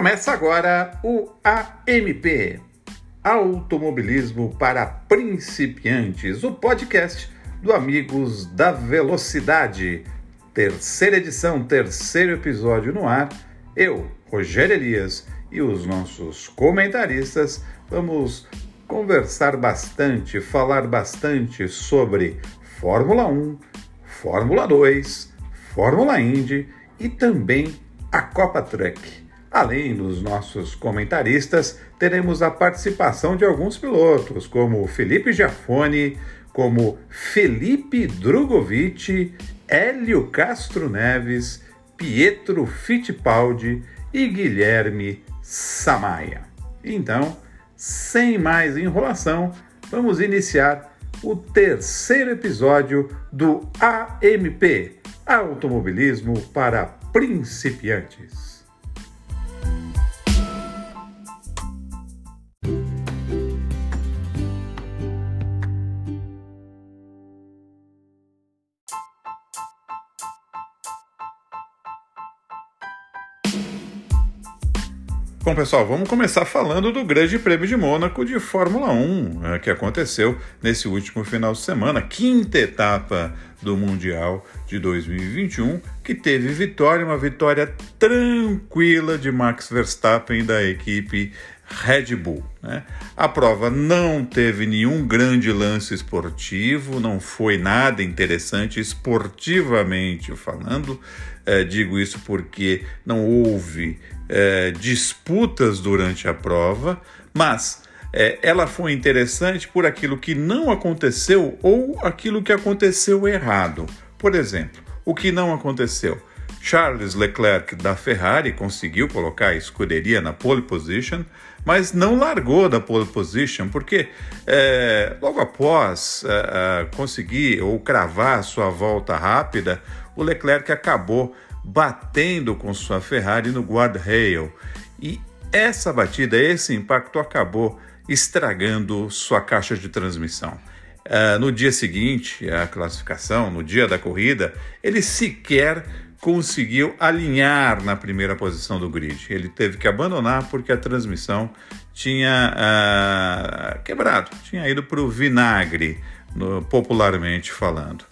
Começa agora o AMP Automobilismo para Principiantes, o podcast do Amigos da Velocidade. Terceira edição, terceiro episódio no ar. Eu, Rogério Elias e os nossos comentaristas vamos conversar bastante, falar bastante sobre Fórmula 1, Fórmula 2, Fórmula Indy e também a Copa Truck. Além dos nossos comentaristas, teremos a participação de alguns pilotos, como Felipe Giafone, como Felipe Drogovic, Hélio Castro Neves, Pietro Fittipaldi e Guilherme Samaia. Então, sem mais enrolação, vamos iniciar o terceiro episódio do AMP Automobilismo para Principiantes. Bom, pessoal, vamos começar falando do Grande Prêmio de Mônaco de Fórmula 1, eh, que aconteceu nesse último final de semana, quinta etapa do Mundial de 2021, que teve vitória, uma vitória tranquila de Max Verstappen da equipe Red Bull. Né? A prova não teve nenhum grande lance esportivo, não foi nada interessante esportivamente falando. É, digo isso porque não houve é, disputas durante a prova, mas é, ela foi interessante por aquilo que não aconteceu ou aquilo que aconteceu errado. Por exemplo, o que não aconteceu? Charles Leclerc da Ferrari conseguiu colocar a escuderia na pole position, mas não largou da pole position, porque é, logo após é, é conseguir ou cravar sua volta rápida, o Leclerc acabou batendo com sua Ferrari no guardrail. E essa batida, esse impacto acabou estragando sua caixa de transmissão. Uh, no dia seguinte, a classificação, no dia da corrida, ele sequer conseguiu alinhar na primeira posição do grid. Ele teve que abandonar porque a transmissão tinha uh, quebrado, tinha ido para o vinagre, no, popularmente falando.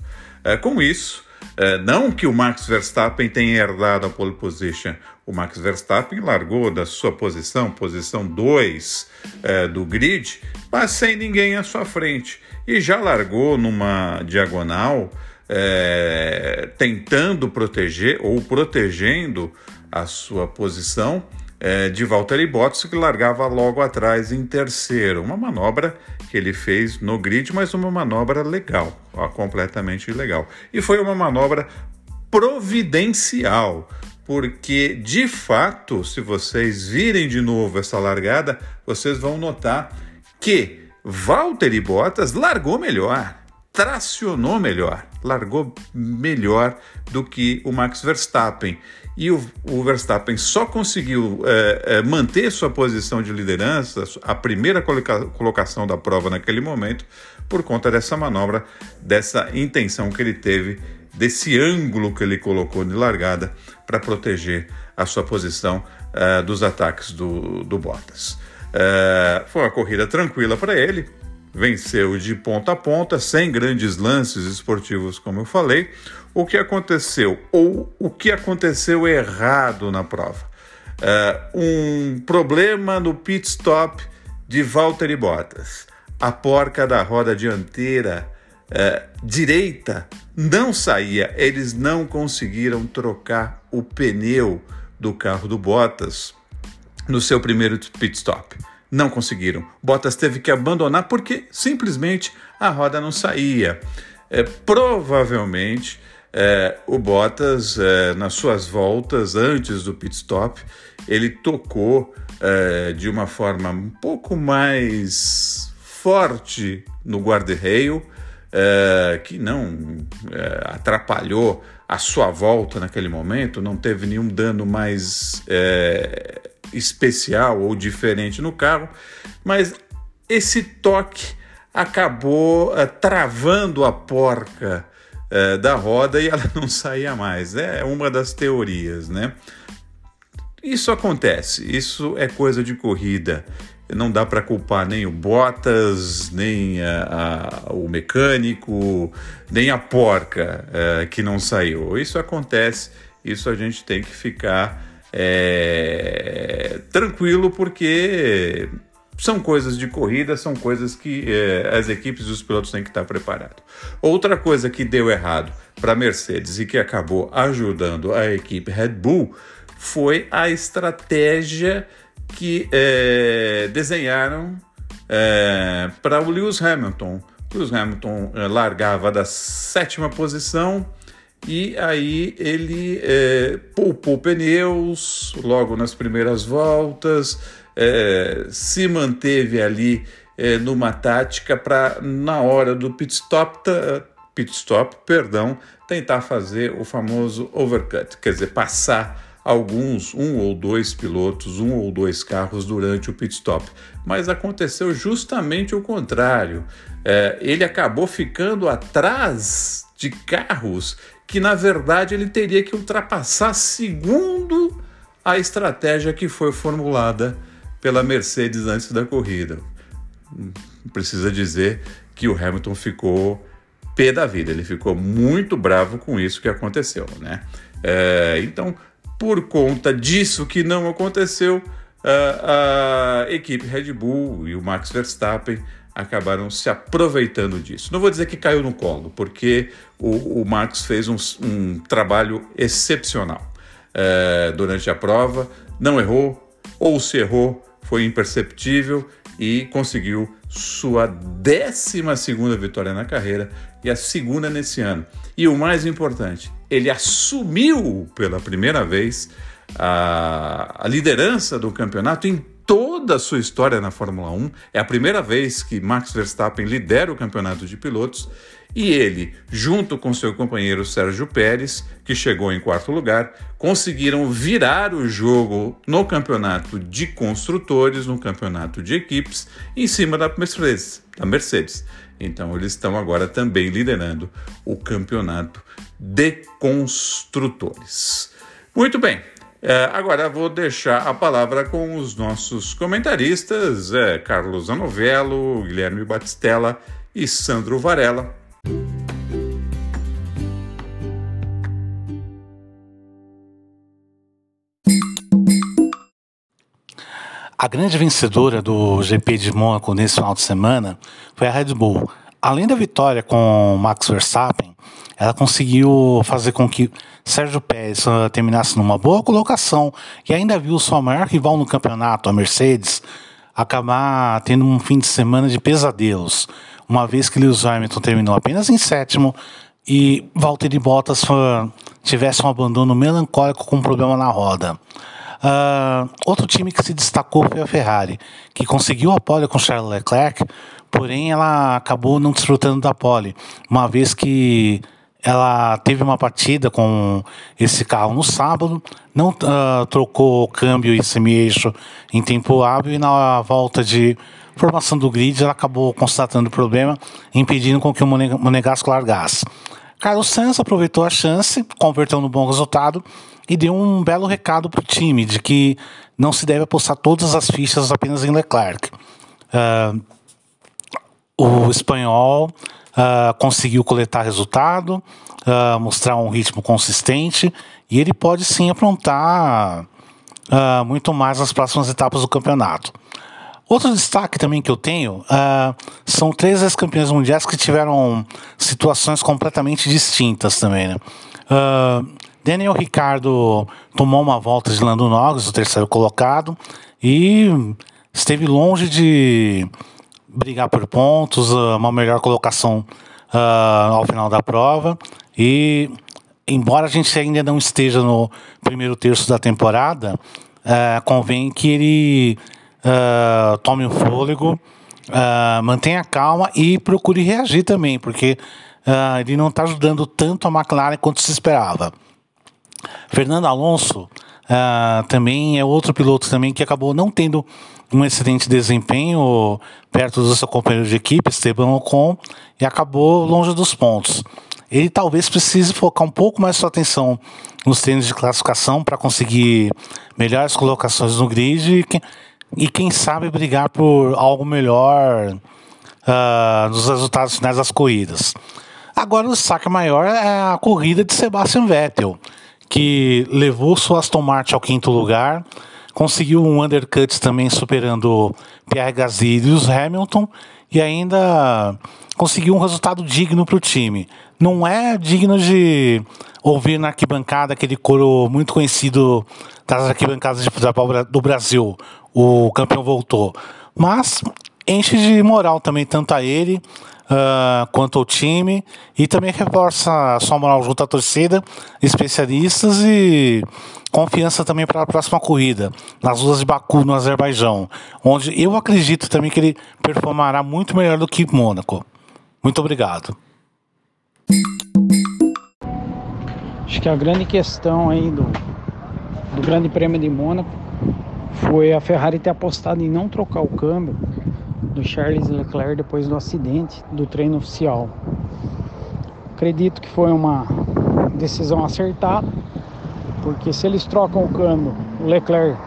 Uh, com isso, é, não que o Max Verstappen tenha herdado a pole position. O Max Verstappen largou da sua posição, posição 2 é, do grid, mas sem ninguém à sua frente. E já largou numa diagonal, é, tentando proteger ou protegendo a sua posição de Valtteri Bottas, que largava logo atrás em terceiro. Uma manobra ele fez no grid, mas uma manobra legal, ó, completamente legal. E foi uma manobra providencial, porque de fato, se vocês virem de novo essa largada, vocês vão notar que Valtteri Bottas largou melhor, tracionou melhor, largou melhor do que o Max Verstappen e o, o Verstappen só conseguiu é, é, manter sua posição de liderança, a primeira coloca colocação da prova naquele momento, por conta dessa manobra, dessa intenção que ele teve, desse ângulo que ele colocou de largada para proteger a sua posição é, dos ataques do, do Bottas. É, foi uma corrida tranquila para ele, venceu de ponta a ponta, sem grandes lances esportivos, como eu falei o que aconteceu ou o que aconteceu errado na prova. Uh, um problema no pit stop de Valtteri Bottas. A porca da roda dianteira uh, direita não saía, eles não conseguiram trocar o pneu do carro do Bottas no seu primeiro pit stop. Não conseguiram. Bottas teve que abandonar porque simplesmente a roda não saía. É, provavelmente é, o Bottas, é, nas suas voltas antes do pit stop, ele tocou é, de uma forma um pouco mais forte no guarda-reio, é, que não é, atrapalhou a sua volta naquele momento, não teve nenhum dano mais é, especial ou diferente no carro, mas esse toque acabou travando a porca é, da roda e ela não saía mais. É uma das teorias, né? isso acontece, isso é coisa de corrida. Não dá para culpar nem o Bottas, nem a, a, o mecânico, nem a porca é, que não saiu. Isso acontece, isso a gente tem que ficar é, tranquilo, porque são coisas de corrida, são coisas que é, as equipes e os pilotos têm que estar preparados. Outra coisa que deu errado para a Mercedes e que acabou ajudando a equipe Red Bull foi a estratégia que é, desenharam é, para o Lewis Hamilton. Lewis Hamilton largava da sétima posição e aí ele poupou pneus logo nas primeiras voltas, é, se manteve ali é, numa tática para na hora do pit stop, pit stop, perdão, tentar fazer o famoso overcut, quer dizer, passar alguns, um ou dois pilotos, um ou dois carros durante o pit stop. Mas aconteceu justamente o contrário. É, ele acabou ficando atrás de carros que, na verdade, ele teria que ultrapassar segundo a estratégia que foi formulada pela Mercedes antes da corrida. Precisa dizer que o Hamilton ficou pé da vida, ele ficou muito bravo com isso que aconteceu, né? É, então, por conta disso que não aconteceu, a, a equipe Red Bull e o Max Verstappen acabaram se aproveitando disso. Não vou dizer que caiu no colo, porque o, o Max fez um, um trabalho excepcional é, durante a prova, não errou, ou se errou, foi imperceptível e conseguiu sua 12 segunda vitória na carreira e a segunda nesse ano. E o mais importante, ele assumiu pela primeira vez a, a liderança do campeonato em toda a sua história na Fórmula 1. É a primeira vez que Max Verstappen lidera o campeonato de pilotos e ele, junto com seu companheiro Sérgio Pérez, que chegou em quarto lugar, conseguiram virar o jogo no campeonato de construtores, no campeonato de equipes, em cima da Mercedes. Da Mercedes. Então eles estão agora também liderando o campeonato de construtores. Muito bem, é, agora vou deixar a palavra com os nossos comentaristas, é, Carlos Anovello, Guilherme Batistella e Sandro Varela. A grande vencedora do GP de Mônaco nesse final de semana foi a Red Bull. Além da vitória com Max Verstappen, ela conseguiu fazer com que Sérgio Pérez uh, terminasse numa boa colocação e ainda viu sua maior rival no campeonato, a Mercedes, acabar tendo um fim de semana de pesadelos, uma vez que Lewis Hamilton terminou apenas em sétimo e Valtteri Bottas uh, tivesse um abandono melancólico com um problema na roda. Uh, outro time que se destacou foi a Ferrari, que conseguiu a pole com Charles Leclerc, porém ela acabou não desfrutando da pole, uma vez que ela teve uma partida com esse carro no sábado, não uh, trocou o câmbio e semi-eixo em tempo hábil e na volta de formação do grid ela acabou constatando o problema, impedindo com que o Monegasco largasse. Carlos Sainz aproveitou a chance, converteu no bom resultado e deu um belo recado para o time de que não se deve apostar todas as fichas apenas em Leclerc. Uh, o espanhol uh, conseguiu coletar resultado, uh, mostrar um ritmo consistente e ele pode sim aprontar muito mais nas próximas etapas do campeonato. Outro destaque também que eu tenho são três ex-campeões mundiais que tiveram situações completamente distintas também. Né? Daniel Ricardo tomou uma volta de Lando Norris, o terceiro colocado, e esteve longe de brigar por pontos, ah, uma melhor colocação uh, ao final da prova. E embora a gente ainda não esteja no primeiro terço da temporada, uh, convém que ele uh, tome o fôlego, mantenha calma e procure reagir também, porque ele não está ajudando tanto a McLaren quanto se esperava. Fernando Alonso uh, também é outro piloto também que acabou não tendo um excelente desempenho perto do seu companheiro de equipe, Esteban Ocon, e acabou longe dos pontos. Ele talvez precise focar um pouco mais sua atenção nos treinos de classificação para conseguir melhores colocações no grid e, e quem sabe brigar por algo melhor uh, nos resultados finais das corridas. Agora o destaque maior é a corrida de Sebastian Vettel, que levou sua Aston Martin ao quinto lugar, conseguiu um undercut também superando Pierre Gasly e os Hamilton e ainda conseguiu um resultado digno para o time. Não é digno de ouvir na arquibancada aquele coro muito conhecido das arquibancadas do Brasil, o campeão voltou, mas enche de moral também tanto a ele uh, quanto ao time e também reforça a sua moral junto à torcida, especialistas e confiança também para a próxima corrida, nas ruas de Baku, no Azerbaijão, onde eu acredito também que ele performará muito melhor do que Mônaco. Muito obrigado. Acho que a grande questão aí do, do Grande Prêmio de Mônaco foi a Ferrari ter apostado em não trocar o câmbio do Charles Leclerc depois do acidente do treino oficial. Acredito que foi uma decisão acertada, porque se eles trocam o câmbio, o Leclerc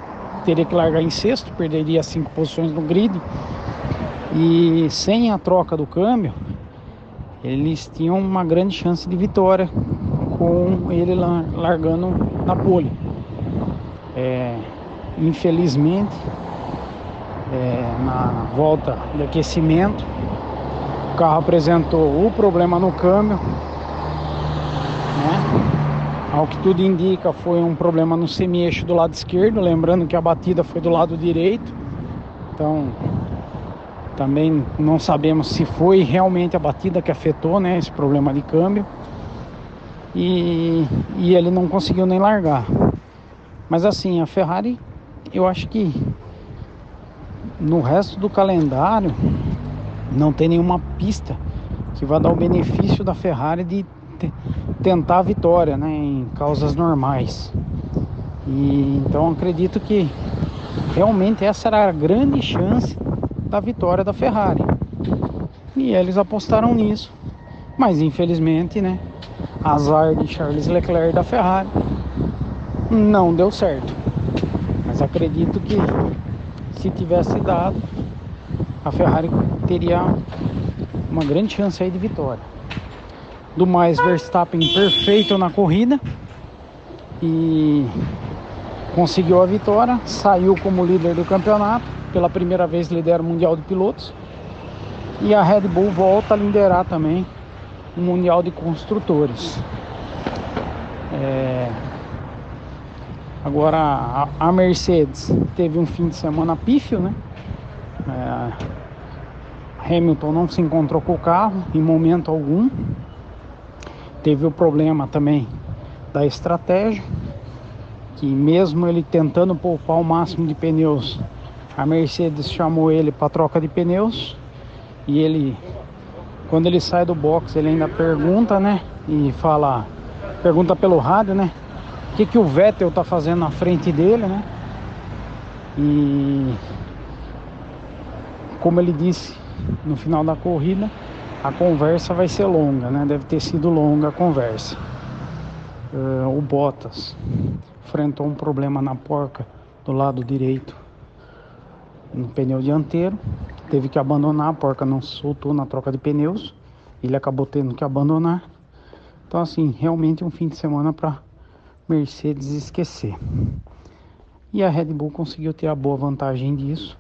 teria que largar em sexto, perderia cinco posições no grid. E sem a troca do câmbio, eles tinham uma grande chance de vitória com ele largando na pole. É, infelizmente, é, na volta de aquecimento. O carro apresentou o problema no câmbio. Né? Ao que tudo indica, foi um problema no semi-eixo do lado esquerdo. Lembrando que a batida foi do lado direito. Então, também não sabemos se foi realmente a batida que afetou né, esse problema de câmbio. E, e ele não conseguiu nem largar. Mas assim, a Ferrari, eu acho que no resto do calendário não tem nenhuma pista que vá dar o benefício da Ferrari de tentar a vitória né, em causas normais. E então acredito que realmente essa era a grande chance da vitória da Ferrari. E eles apostaram nisso. Mas infelizmente, né, azar de Charles Leclerc da Ferrari não deu certo. Mas acredito que se tivesse dado, a Ferrari teria uma grande chance aí de vitória. Do mais, Verstappen perfeito na corrida e conseguiu a vitória, saiu como líder do campeonato, pela primeira vez lidera o Mundial de Pilotos. E a Red Bull volta a liderar também o Mundial de Construtores. É, Agora a, Mercedes teve um fim de semana pífio, né? É, Hamilton não se encontrou com o carro em momento algum. Teve o problema também da estratégia, que mesmo ele tentando poupar o máximo de pneus, a Mercedes chamou ele para troca de pneus e ele quando ele sai do box, ele ainda pergunta, né? E fala, pergunta pelo rádio, né? O que, que o Vettel está fazendo na frente dele, né? E como ele disse no final da corrida, a conversa vai ser longa, né? Deve ter sido longa a conversa. Uh, o Bottas enfrentou um problema na porca do lado direito no pneu dianteiro, teve que abandonar, a porca não soltou na troca de pneus, ele acabou tendo que abandonar. Então assim, realmente um fim de semana para Mercedes esquecer. E a Red Bull conseguiu ter a boa vantagem disso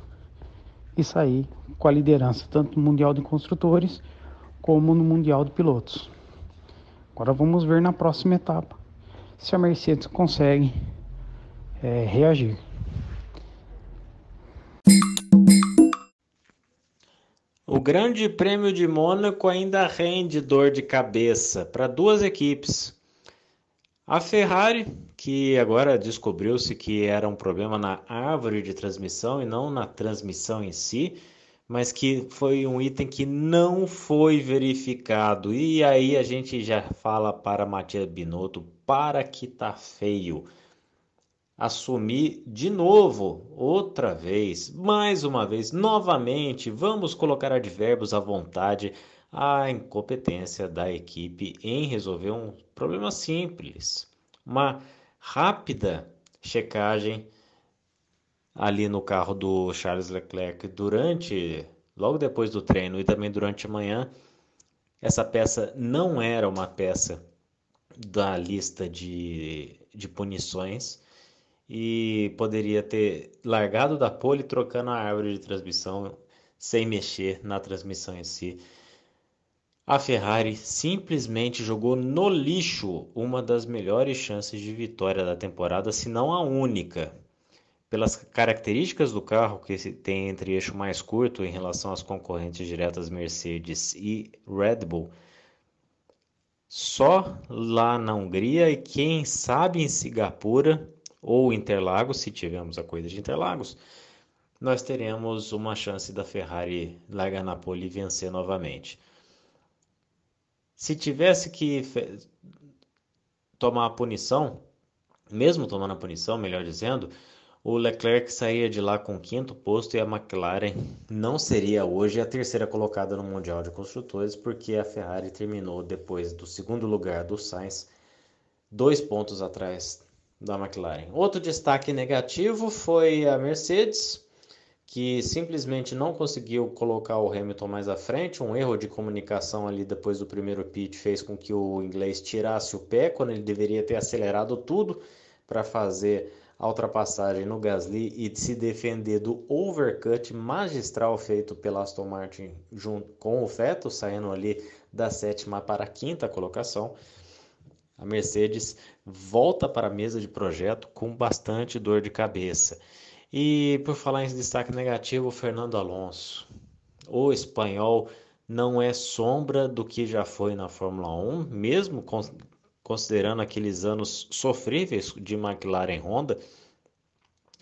e sair com a liderança, tanto no Mundial de Construtores como no Mundial de Pilotos. Agora vamos ver na próxima etapa se a Mercedes consegue é, reagir. O Grande Prêmio de Mônaco ainda rende dor de cabeça para duas equipes. A Ferrari, que agora descobriu-se que era um problema na árvore de transmissão e não na transmissão em si, mas que foi um item que não foi verificado. E aí a gente já fala para Matias Binotto, para que tá feio. Assumir de novo, outra vez, mais uma vez, novamente, vamos colocar advérbios à vontade a incompetência da equipe em resolver um problema simples. Uma rápida checagem ali no carro do Charles Leclerc durante, logo depois do treino e também durante a manhã, essa peça não era uma peça da lista de, de punições e poderia ter largado da pole trocando a árvore de transmissão sem mexer na transmissão em si. A Ferrari simplesmente jogou no lixo uma das melhores chances de vitória da temporada, se não a única. Pelas características do carro, que tem entre eixo mais curto em relação às concorrentes diretas Mercedes e Red Bull, só lá na Hungria e quem sabe em Singapura ou Interlagos, se tivermos a corrida de Interlagos, nós teremos uma chance da Ferrari largar na pole e vencer novamente. Se tivesse que tomar a punição, mesmo tomando a punição, melhor dizendo, o Leclerc saía de lá com o quinto posto e a McLaren não seria hoje a terceira colocada no Mundial de Construtores, porque a Ferrari terminou depois do segundo lugar do Sainz, dois pontos atrás da McLaren. Outro destaque negativo foi a Mercedes, que simplesmente não conseguiu colocar o Hamilton mais à frente. Um erro de comunicação ali depois do primeiro pit fez com que o inglês tirasse o pé quando ele deveria ter acelerado tudo para fazer a ultrapassagem no Gasly e se defender do overcut magistral feito pela Aston Martin junto com o Vettel, saindo ali da sétima para a quinta colocação. A Mercedes volta para a mesa de projeto com bastante dor de cabeça. E por falar em destaque negativo, o Fernando Alonso. O espanhol não é sombra do que já foi na Fórmula 1, mesmo considerando aqueles anos sofríveis de McLaren Honda.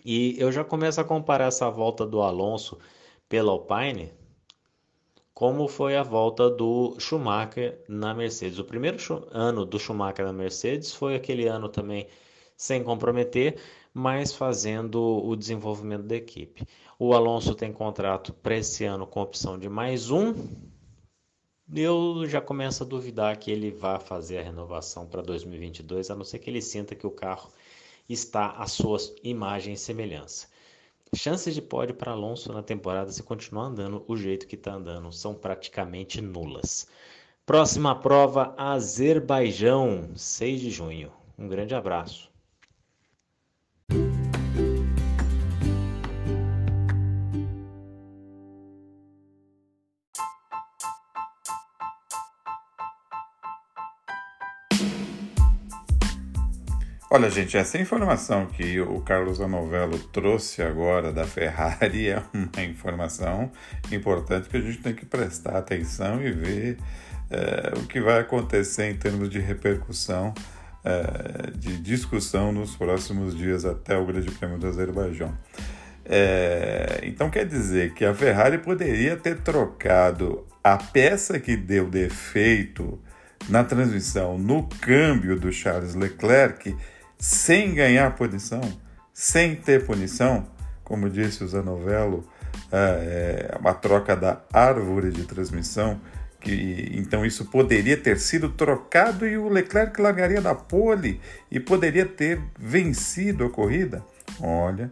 E eu já começo a comparar essa volta do Alonso pela Alpine como foi a volta do Schumacher na Mercedes. O primeiro ano do Schumacher na Mercedes foi aquele ano também sem comprometer, mas fazendo o desenvolvimento da equipe. O Alonso tem contrato para esse ano com opção de mais um, eu já começo a duvidar que ele vá fazer a renovação para 2022, a não ser que ele sinta que o carro está à sua imagem e semelhança. Chances de pódio para Alonso na temporada, se continuar andando o jeito que está andando, são praticamente nulas. Próxima prova, Azerbaijão, 6 de junho. Um grande abraço. Olha, gente, essa informação que o Carlos Anovello trouxe agora da Ferrari é uma informação importante que a gente tem que prestar atenção e ver é, o que vai acontecer em termos de repercussão, é, de discussão nos próximos dias até o Grande Prêmio do Azerbaijão. É, então quer dizer que a Ferrari poderia ter trocado a peça que deu defeito na transmissão no câmbio do Charles Leclerc sem ganhar punição, sem ter punição, como disse o Zanovello, é, é uma troca da árvore de transmissão, que então isso poderia ter sido trocado e o Leclerc largaria da pole e poderia ter vencido a corrida. Olha,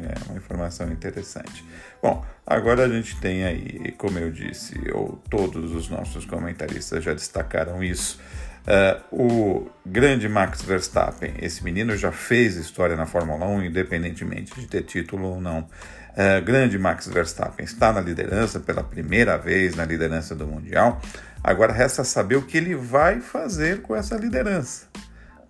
é uma informação interessante. Bom, agora a gente tem aí, como eu disse, ou todos os nossos comentaristas já destacaram isso, Uh, o grande Max Verstappen, esse menino já fez história na Fórmula 1, independentemente de ter título ou não. Uh, grande Max Verstappen está na liderança pela primeira vez na liderança do Mundial. Agora resta saber o que ele vai fazer com essa liderança,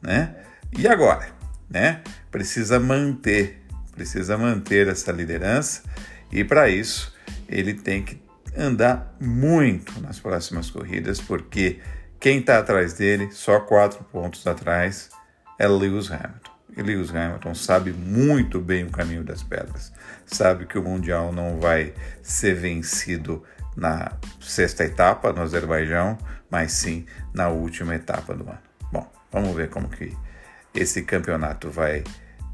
né? E agora, né? Precisa manter, precisa manter essa liderança e para isso ele tem que andar muito nas próximas corridas, porque quem está atrás dele, só quatro pontos atrás, é Lewis Hamilton. E Lewis Hamilton sabe muito bem o caminho das pedras. Sabe que o Mundial não vai ser vencido na sexta etapa, no Azerbaijão, mas sim na última etapa do ano. Bom, vamos ver como que esse campeonato vai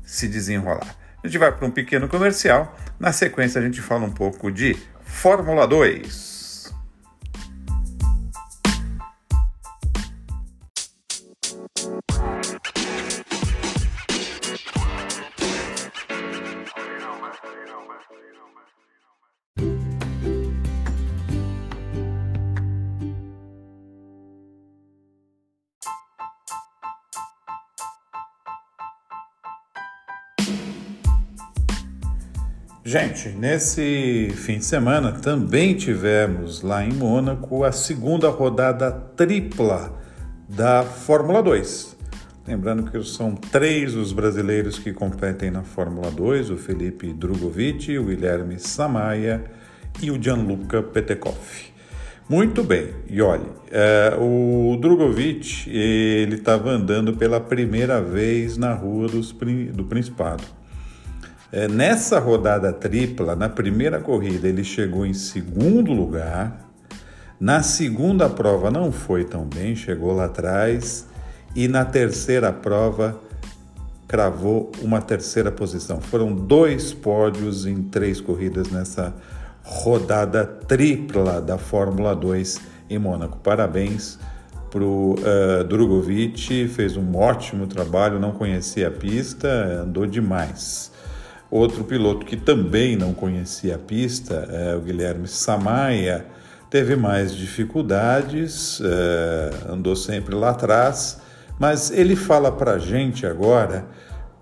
se desenrolar. A gente vai para um pequeno comercial. Na sequência, a gente fala um pouco de Fórmula 2. Gente, nesse fim de semana também tivemos lá em Mônaco a segunda rodada tripla da Fórmula 2. Lembrando que são três os brasileiros que competem na Fórmula 2: o Felipe Drogovic, o Guilherme Samaia e o Gianluca Petekoff. Muito bem, e olha, é, o Drogovic ele estava andando pela primeira vez na rua dos, do Principado. É, nessa rodada tripla, na primeira corrida, ele chegou em segundo lugar. Na segunda prova não foi tão bem, chegou lá atrás. E na terceira prova, cravou uma terceira posição. Foram dois pódios em três corridas nessa rodada tripla da Fórmula 2 em Mônaco. Parabéns para o uh, Drogovic, fez um ótimo trabalho, não conhecia a pista, andou demais. Outro piloto que também não conhecia a pista, é o Guilherme Samaia, teve mais dificuldades, é, andou sempre lá atrás, mas ele fala para gente agora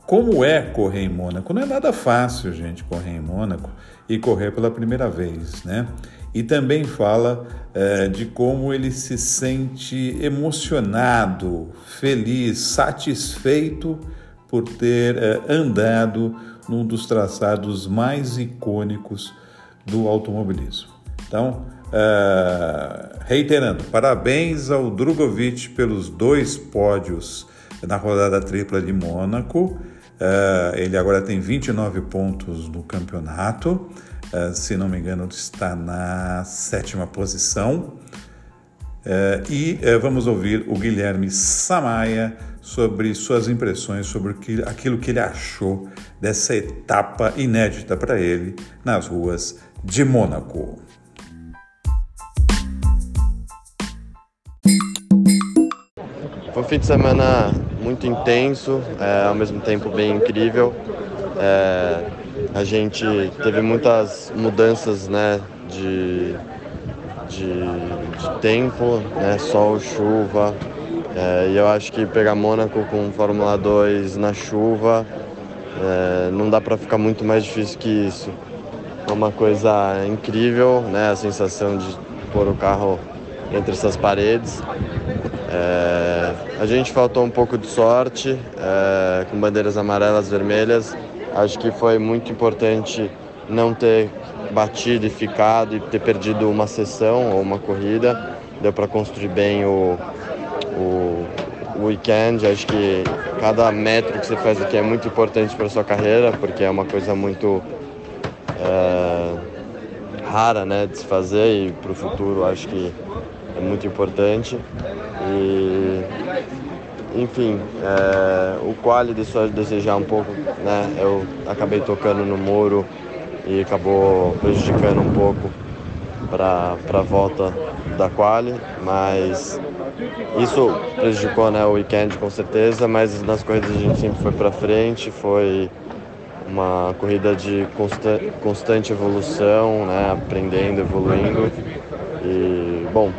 como é correr em Mônaco. Não é nada fácil, gente, correr em Mônaco e correr pela primeira vez, né? E também fala é, de como ele se sente emocionado, feliz, satisfeito por ter é, andado num dos traçados mais icônicos do automobilismo. Então, uh, reiterando, parabéns ao Drogovic pelos dois pódios na rodada tripla de Mônaco. Uh, ele agora tem 29 pontos no campeonato. Uh, se não me engano, está na sétima posição. Uh, e vamos ouvir o Guilherme Samaia sobre suas impressões sobre aquilo que ele achou dessa etapa inédita para ele nas ruas de Mônaco. Foi um fim de semana muito intenso, é, ao mesmo tempo bem incrível. É, a gente teve muitas mudanças né, de, de, de tempo, né, sol, chuva, é, e eu acho que pegar Mônaco com Fórmula 2 na chuva é, não dá para ficar muito mais difícil que isso. É uma coisa incrível, né? A sensação de pôr o carro entre essas paredes. É, a gente faltou um pouco de sorte é, com bandeiras amarelas, vermelhas. Acho que foi muito importante não ter batido e ficado e ter perdido uma sessão ou uma corrida. Deu para construir bem o, o, weekend. Acho que cada metro que você faz aqui é muito importante para sua carreira, porque é uma coisa muito é, rara né, de se fazer e para o futuro acho que é muito importante. E, enfim, é, o quali deixou de desejar um pouco, né? Eu acabei tocando no muro e acabou prejudicando um pouco para a volta da quali, mas isso prejudicou né, o weekend com certeza, mas nas corridas a gente sempre foi para frente, foi uma corrida de consta constante evolução, né, aprendendo, evoluindo. E, bom,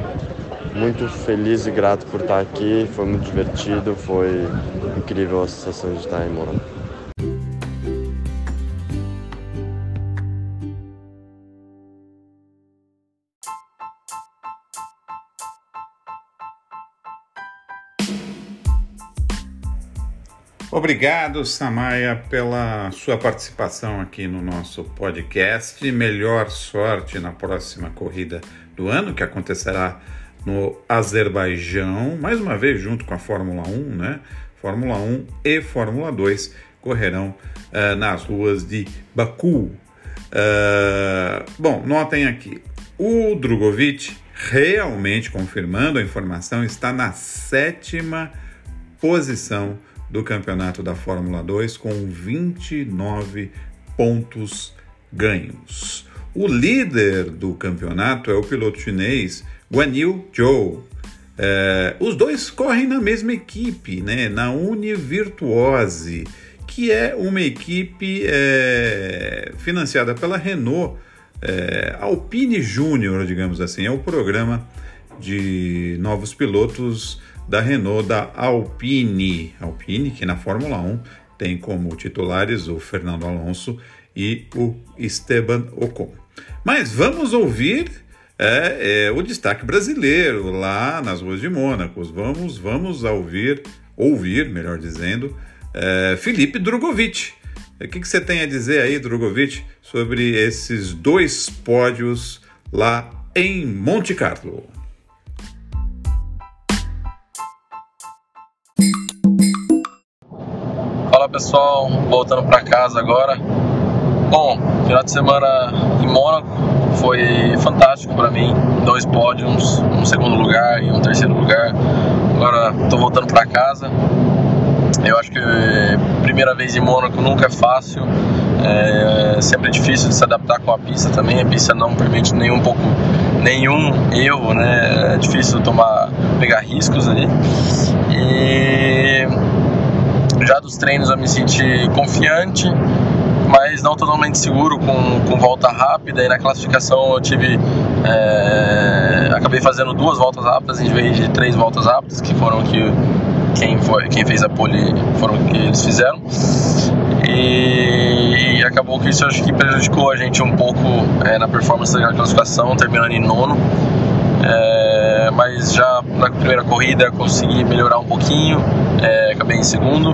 muito feliz e grato por estar aqui, foi muito divertido, foi incrível a sensação de estar em Mônaco. Obrigado, Samaya, pela sua participação aqui no nosso podcast. Melhor sorte na próxima corrida do ano, que acontecerá no Azerbaijão, mais uma vez junto com a Fórmula 1, né? Fórmula 1 e Fórmula 2 correrão uh, nas ruas de Baku. Uh, bom, notem aqui, o Drogovic, realmente confirmando a informação, está na sétima posição do campeonato da Fórmula 2 com 29 pontos ganhos. O líder do campeonato é o piloto chinês Guan Yu Zhou. É, os dois correm na mesma equipe, né, na Univirtuose, que é uma equipe é, financiada pela Renault é, Alpine Júnior, digamos assim, é o programa de novos pilotos da Renault da Alpine. Alpine, que na Fórmula 1 tem como titulares o Fernando Alonso e o Esteban Ocon. Mas vamos ouvir é, é, o destaque brasileiro lá nas ruas de Mônaco. Vamos, vamos ouvir, ouvir, melhor dizendo, é, Felipe Drogovic. O que, que você tem a dizer aí, Drogovic, sobre esses dois pódios lá em Monte Carlo? Fala pessoal, voltando para casa agora. Bom, final de semana em Mônaco foi fantástico para mim. Dois pódios, um segundo lugar e um terceiro lugar. Agora estou voltando para casa. Eu acho que primeira vez em Mônaco nunca é fácil. É sempre difícil de se adaptar com a pista também. A pista não permite nenhum pouco nenhum erro, né? É difícil tomar pegar riscos ali. E já dos treinos eu me senti confiante, mas não totalmente seguro com, com volta rápida. E na classificação eu tive. É, acabei fazendo duas voltas rápidas em vez de três voltas rápidas, que foram que quem, foi, quem fez a pole foram que eles fizeram. E, e acabou que isso acho que prejudicou a gente um pouco é, na performance da classificação, terminando em nono. É, mas já na primeira corrida consegui melhorar um pouquinho, é, acabei em segundo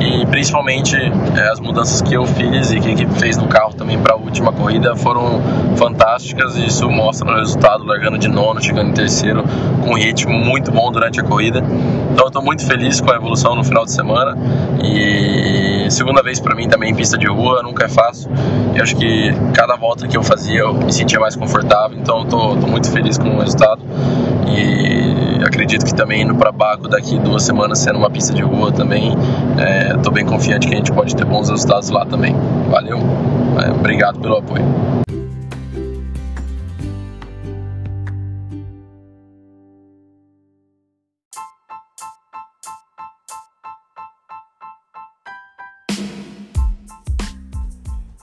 e principalmente é, as mudanças que eu fiz e que a equipe fez no carro também para a última corrida foram fantásticas e isso mostra no resultado, largando de nono, chegando em terceiro, com um ritmo muito bom durante a corrida. Então eu estou muito feliz com a evolução no final de semana e segunda vez para mim também em pista de rua, nunca é fácil. E acho que cada volta que eu fazia eu me sentia mais confortável, então eu tô muito feliz com o resultado e acredito que também indo para Baco daqui duas semanas sendo uma pista de rua também, estou é, bem confiante que a gente pode ter bons resultados lá também. Valeu, é, obrigado pelo apoio.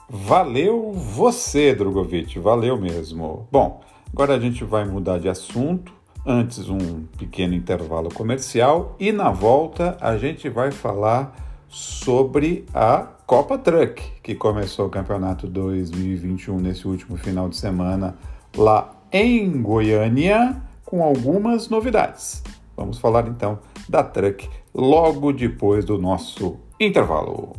Valeu você, Drogovic, valeu mesmo. Bom, agora a gente vai mudar de assunto. Antes, um pequeno intervalo comercial e na volta a gente vai falar sobre a Copa Truck, que começou o campeonato 2021 nesse último final de semana lá em Goiânia, com algumas novidades. Vamos falar então da Truck logo depois do nosso intervalo.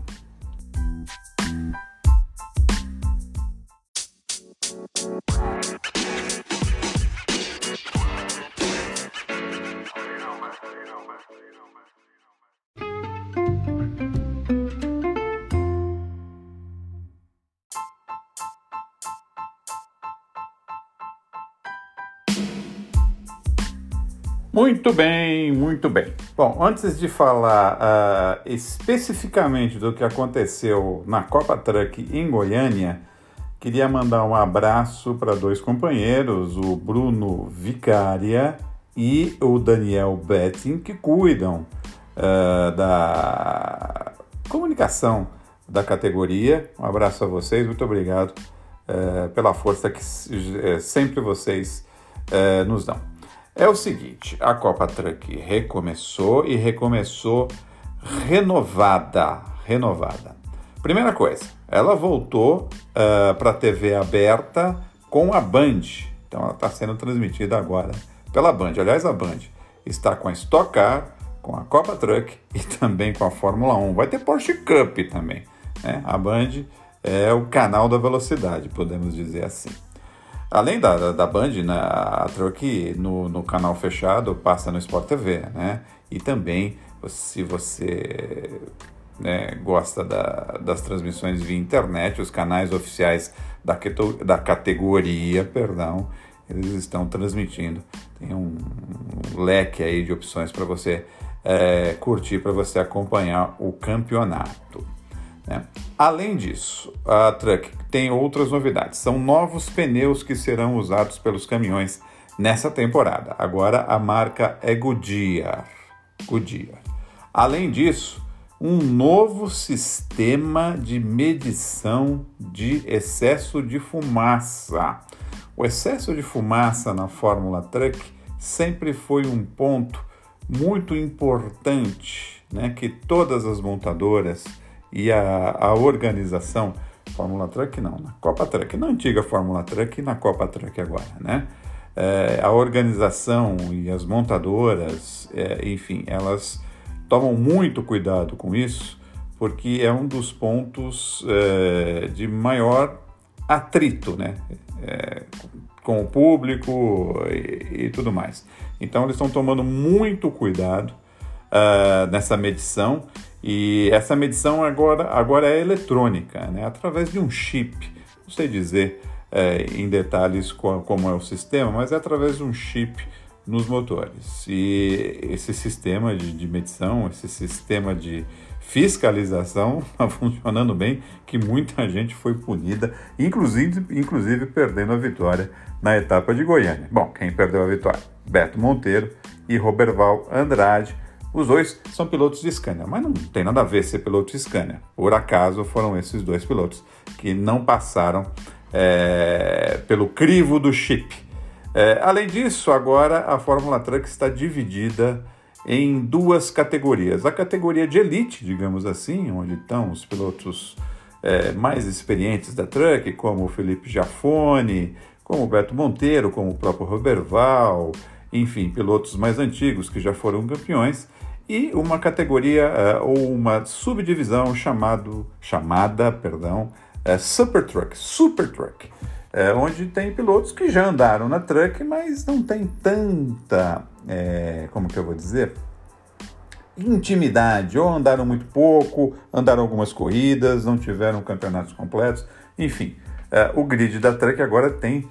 Muito bem, muito bem. Bom, antes de falar uh, especificamente do que aconteceu na Copa Truck em Goiânia, queria mandar um abraço para dois companheiros, o Bruno Vicária e o Daniel Betting, que cuidam uh, da comunicação da categoria. Um abraço a vocês, muito obrigado uh, pela força que sempre vocês nos dão. É o seguinte, a Copa Truck recomeçou e recomeçou renovada, renovada. Primeira coisa, ela voltou uh, para a TV aberta com a Band. Então ela está sendo transmitida agora pela Band. Aliás, a Band está com a Stock Car, com a Copa Truck e também com a Fórmula 1. Vai ter Porsche Cup também. Né? A Band é o canal da velocidade, podemos dizer assim. Além da, da, Band, né, a Truck no, no canal fechado passa no Sport TV, né? E também, se você né, gosta da, das transmissões via internet, os canais oficiais da, da categoria, perdão, eles estão transmitindo. Tem um, um leque aí de opções para você é, curtir, para você acompanhar o campeonato. Né? Além disso, a Truck tem outras novidades. São novos pneus que serão usados pelos caminhões nessa temporada. Agora a marca é Goodyear. Goodyear. Além disso, um novo sistema de medição de excesso de fumaça. O excesso de fumaça na Fórmula Truck sempre foi um ponto muito importante, né, que todas as montadoras e a, a organização Fórmula Truck não, na Copa Truck, na antiga Fórmula Truck e na Copa Truck agora, né? É, a organização e as montadoras, é, enfim, elas tomam muito cuidado com isso, porque é um dos pontos é, de maior atrito, né? É, com o público e, e, tudo mais. Então eles estão tomando muito cuidado uh, nessa medição e essa medição agora, agora é eletrônica, né? através de um chip. Não sei dizer é, em detalhes como é o sistema, mas é através de um chip nos motores. E esse sistema de, de medição, esse sistema de fiscalização está funcionando bem, que muita gente foi punida, inclusive, inclusive perdendo a vitória na etapa de Goiânia. Bom, quem perdeu a vitória? Beto Monteiro e Roberval Andrade. Os dois são pilotos de Scania, mas não tem nada a ver ser piloto de Scania. Por acaso foram esses dois pilotos que não passaram é, pelo crivo do chip. É, além disso, agora a Fórmula Truck está dividida em duas categorias. A categoria de elite, digamos assim, onde estão os pilotos é, mais experientes da Truck, como o Felipe Jafone, como o Beto Monteiro, como o próprio Roberval, enfim, pilotos mais antigos que já foram campeões, e uma categoria uh, ou uma subdivisão chamado, chamada perdão, uh, Super Truck, Super Truck, uh, onde tem pilotos que já andaram na Truck, mas não tem tanta, como que eu vou dizer, intimidade, ou andaram muito pouco, andaram algumas corridas, não tiveram campeonatos completos, enfim. o grid da Truck agora tem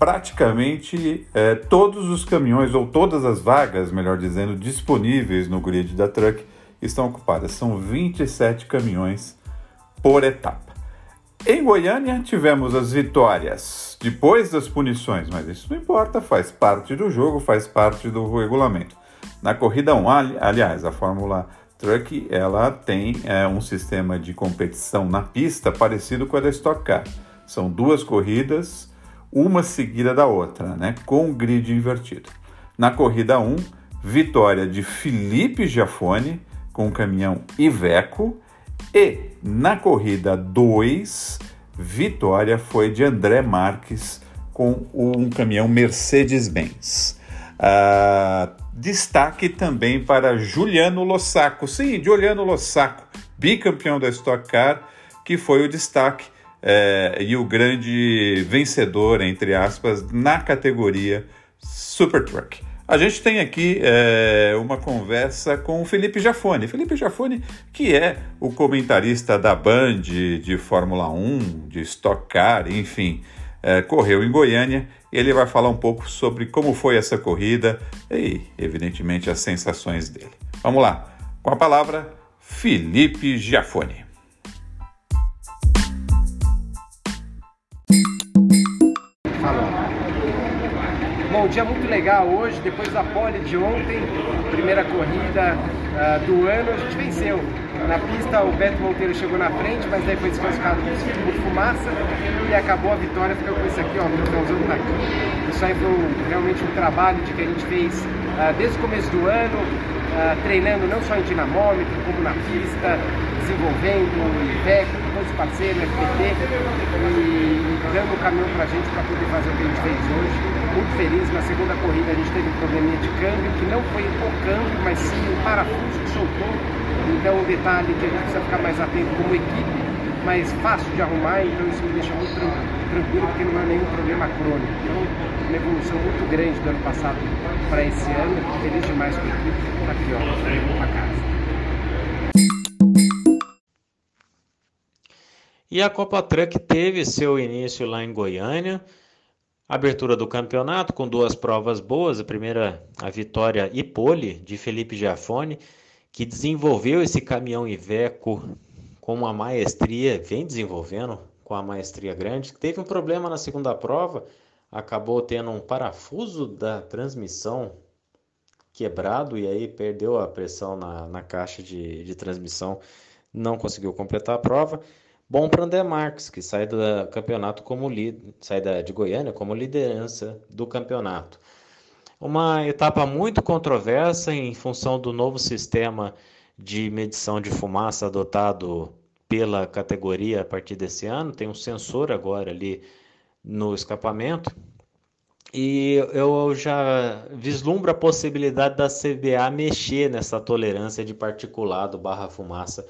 praticamente é, todos os caminhões, ou todas as vagas, melhor dizendo, disponíveis no grid da Truck estão ocupadas. São 27 caminhões por etapa. Em Goiânia tivemos as vitórias depois das punições, mas isso não importa, faz parte do jogo, faz parte do regulamento. Na corrida 1, aliás, a Fórmula Truck ela tem é, um sistema de competição na pista parecido com a da Stock Car. São duas corridas uma seguida da outra, né, com o grid invertido. Na corrida 1, vitória de Felipe Giafone com o caminhão Iveco e na corrida 2, vitória foi de André Marques com um caminhão Mercedes-Benz. Uh, destaque também para Juliano Lossaco, sim, Juliano Lossaco, bicampeão da Stock Car, que foi o destaque é, e o grande vencedor, entre aspas, na categoria Super Truck. A gente tem aqui é, uma conversa com o Felipe Jafone. Felipe Jafone, que é o comentarista da Band de Fórmula 1, de Stock Car, enfim, é, correu em Goiânia. Ele vai falar um pouco sobre como foi essa corrida e, evidentemente, as sensações dele. Vamos lá, com a palavra, Felipe Giafone. Bom, dia muito legal hoje, depois da pole de ontem, primeira corrida uh, do ano, a gente venceu. Na pista o Beto Monteiro chegou na frente, mas daí foi desclassificado por fumaça e acabou a vitória, ficou com isso aqui, ó, o troféuzão tá aqui. Isso aí foi realmente um trabalho de que a gente fez uh, desde o começo do ano, uh, treinando não só em dinamômetro, como na pista, desenvolvendo o IPEC, todos os parceiros, FPT, e dando o caminho pra gente para poder fazer o que a gente fez hoje muito feliz. Na segunda corrida a gente teve um probleminha de câmbio, que não foi o câmbio, mas sim o parafuso que soltou. Então um detalhe que a gente precisa ficar mais atento como equipe, mas fácil de arrumar, então isso me deixa muito tranquilo, porque não é nenhum problema crônico. Então, uma evolução muito grande do ano passado para esse ano. Feliz demais com a equipe. Tá aqui, ó, para casa. E a Copa Truck teve seu início lá em Goiânia. Abertura do campeonato com duas provas boas. A primeira, a vitória e pole de Felipe Giafone, que desenvolveu esse caminhão Iveco com uma maestria, vem desenvolvendo com a maestria grande. Teve um problema na segunda prova, acabou tendo um parafuso da transmissão quebrado e aí perdeu a pressão na, na caixa de, de transmissão, não conseguiu completar a prova. Bom para André Marques, que sai do campeonato como líder, sai da, de Goiânia como liderança do campeonato. Uma etapa muito controversa em função do novo sistema de medição de fumaça adotado pela categoria a partir desse ano, tem um sensor agora ali no escapamento. E eu já vislumbro a possibilidade da CBA mexer nessa tolerância de particulado barra fumaça,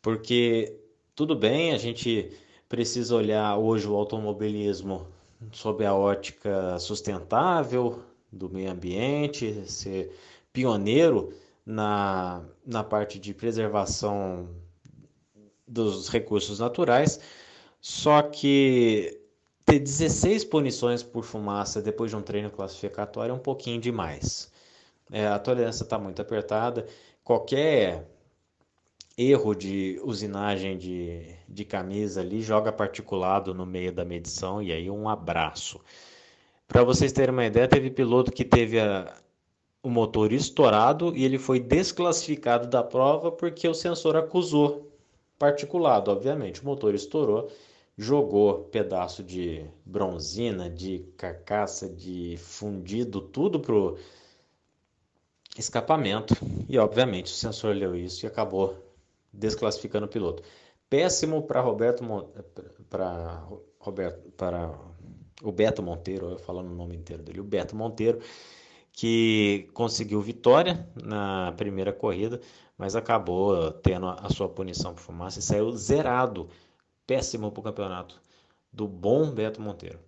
porque tudo bem, a gente precisa olhar hoje o automobilismo sob a ótica sustentável do meio ambiente, ser pioneiro na, na parte de preservação dos recursos naturais, só que ter 16 punições por fumaça depois de um treino classificatório é um pouquinho demais. É, a tolerância está muito apertada. Qualquer erro de usinagem de, de camisa ali joga particulado no meio da medição e aí um abraço. Para vocês terem uma ideia, teve piloto que teve a, o motor estourado e ele foi desclassificado da prova porque o sensor acusou particulado, obviamente. O motor estourou, jogou pedaço de bronzina, de carcaça, de fundido, tudo pro escapamento. E obviamente o sensor leu isso e acabou desclassificando o piloto. Péssimo para Roberto para Roberto para o Beto Monteiro, eu falando o nome inteiro dele, o Beto Monteiro, que conseguiu vitória na primeira corrida, mas acabou tendo a sua punição por fumaça e saiu zerado. Péssimo para o campeonato do bom Beto Monteiro.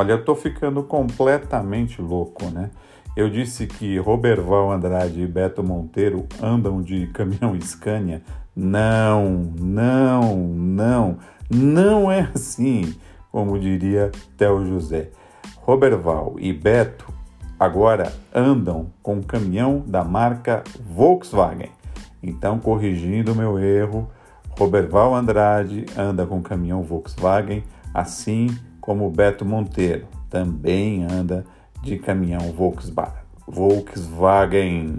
Olha, eu tô ficando completamente louco, né? Eu disse que Roberval Andrade e Beto Monteiro andam de caminhão Scania. Não, não, não, não é assim, como diria Theo José. Roberval e Beto agora andam com caminhão da marca Volkswagen. Então, corrigindo meu erro, Roberval Andrade anda com caminhão Volkswagen, assim como Beto Monteiro, também anda de caminhão Volkswagen.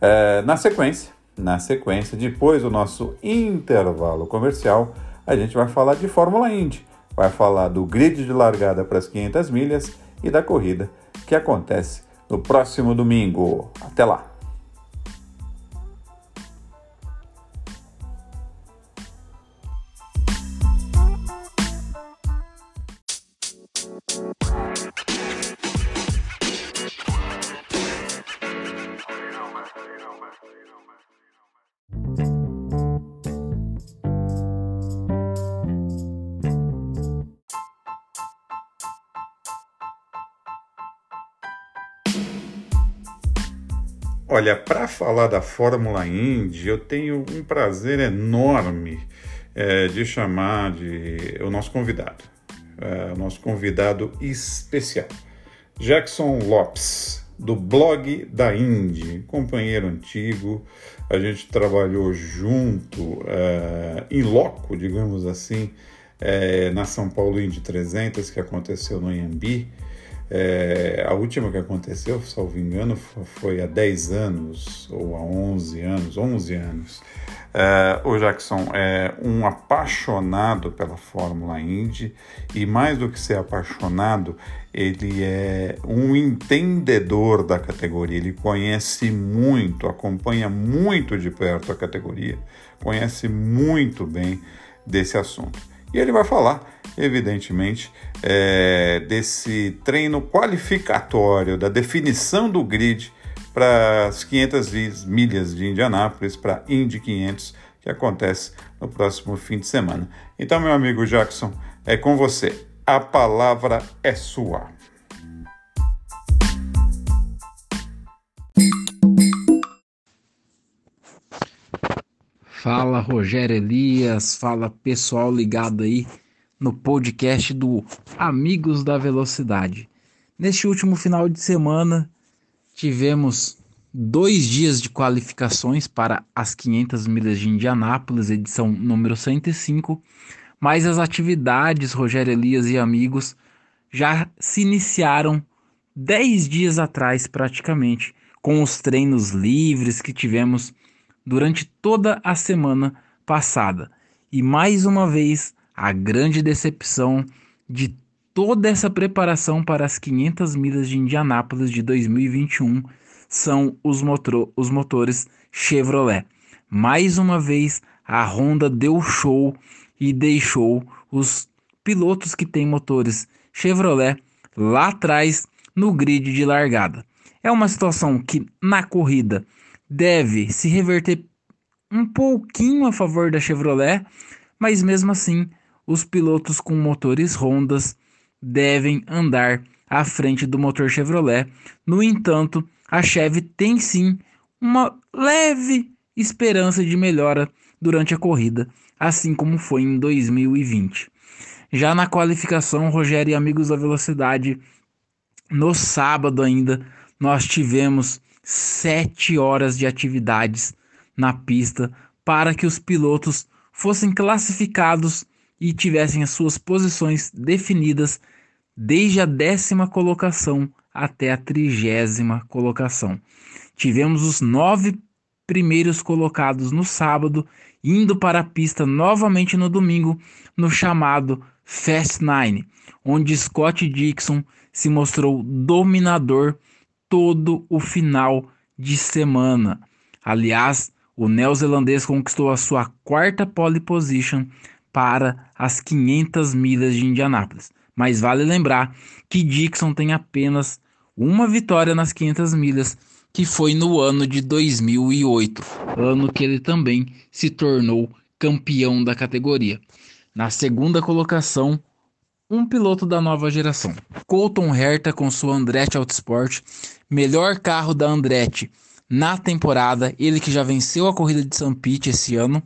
É, na sequência, na sequência, depois do nosso intervalo comercial, a gente vai falar de Fórmula Indy, vai falar do grid de largada para as 500 milhas e da corrida que acontece no próximo domingo. Até lá! Olha, para falar da Fórmula Indy, eu tenho um prazer enorme é, de chamar de o nosso convidado, é, o nosso convidado especial, Jackson Lopes, do blog da Indy, companheiro antigo. A gente trabalhou junto, é, em loco, digamos assim, é, na São Paulo Indy 300, que aconteceu no Iambi. É, a última que aconteceu, salvo engano, foi há 10 anos ou há 11 anos, 11 anos. É, o Jackson é um apaixonado pela Fórmula Indy e mais do que ser apaixonado, ele é um entendedor da categoria, ele conhece muito, acompanha muito de perto a categoria, conhece muito bem desse assunto. E ele vai falar, evidentemente, é, desse treino qualificatório, da definição do grid para as 500 milhas de Indianápolis, para Indy 500, que acontece no próximo fim de semana. Então, meu amigo Jackson, é com você. A palavra é sua. Fala Rogério Elias, fala pessoal ligado aí no podcast do Amigos da Velocidade. Neste último final de semana tivemos dois dias de qualificações para as 500 milhas de Indianápolis, edição número 105, mas as atividades, Rogério Elias e amigos, já se iniciaram 10 dias atrás praticamente, com os treinos livres que tivemos durante toda a semana passada. E mais uma vez, a grande decepção de toda essa preparação para as 500 milhas de Indianápolis de 2021 são os, motor, os motores Chevrolet. Mais uma vez, a Honda deu show e deixou os pilotos que têm motores Chevrolet lá atrás no grid de largada. É uma situação que na corrida deve se reverter um pouquinho a favor da Chevrolet, mas mesmo assim os pilotos com motores Hondas devem andar à frente do motor Chevrolet. No entanto, a Chevy tem sim uma leve esperança de melhora durante a corrida, assim como foi em 2020. Já na qualificação, Rogério e amigos da velocidade, no sábado ainda, nós tivemos sete horas de atividades na pista para que os pilotos fossem classificados e tivessem as suas posições definidas desde a décima colocação até a trigésima colocação. Tivemos os nove primeiros colocados no sábado, indo para a pista novamente no domingo, no chamado Fast Nine, onde Scott Dixon se mostrou dominador todo o final de semana. Aliás, o neozelandês conquistou a sua quarta pole position para as 500 milhas de Indianápolis. Mas vale lembrar que Dixon tem apenas uma vitória nas 500 milhas, que foi no ano de 2008, ano que ele também se tornou campeão da categoria. Na segunda colocação, um piloto da nova geração, Colton Herta com sua Andretti Autosport, melhor carro da Andretti na temporada, ele que já venceu a corrida de San Pete esse ano,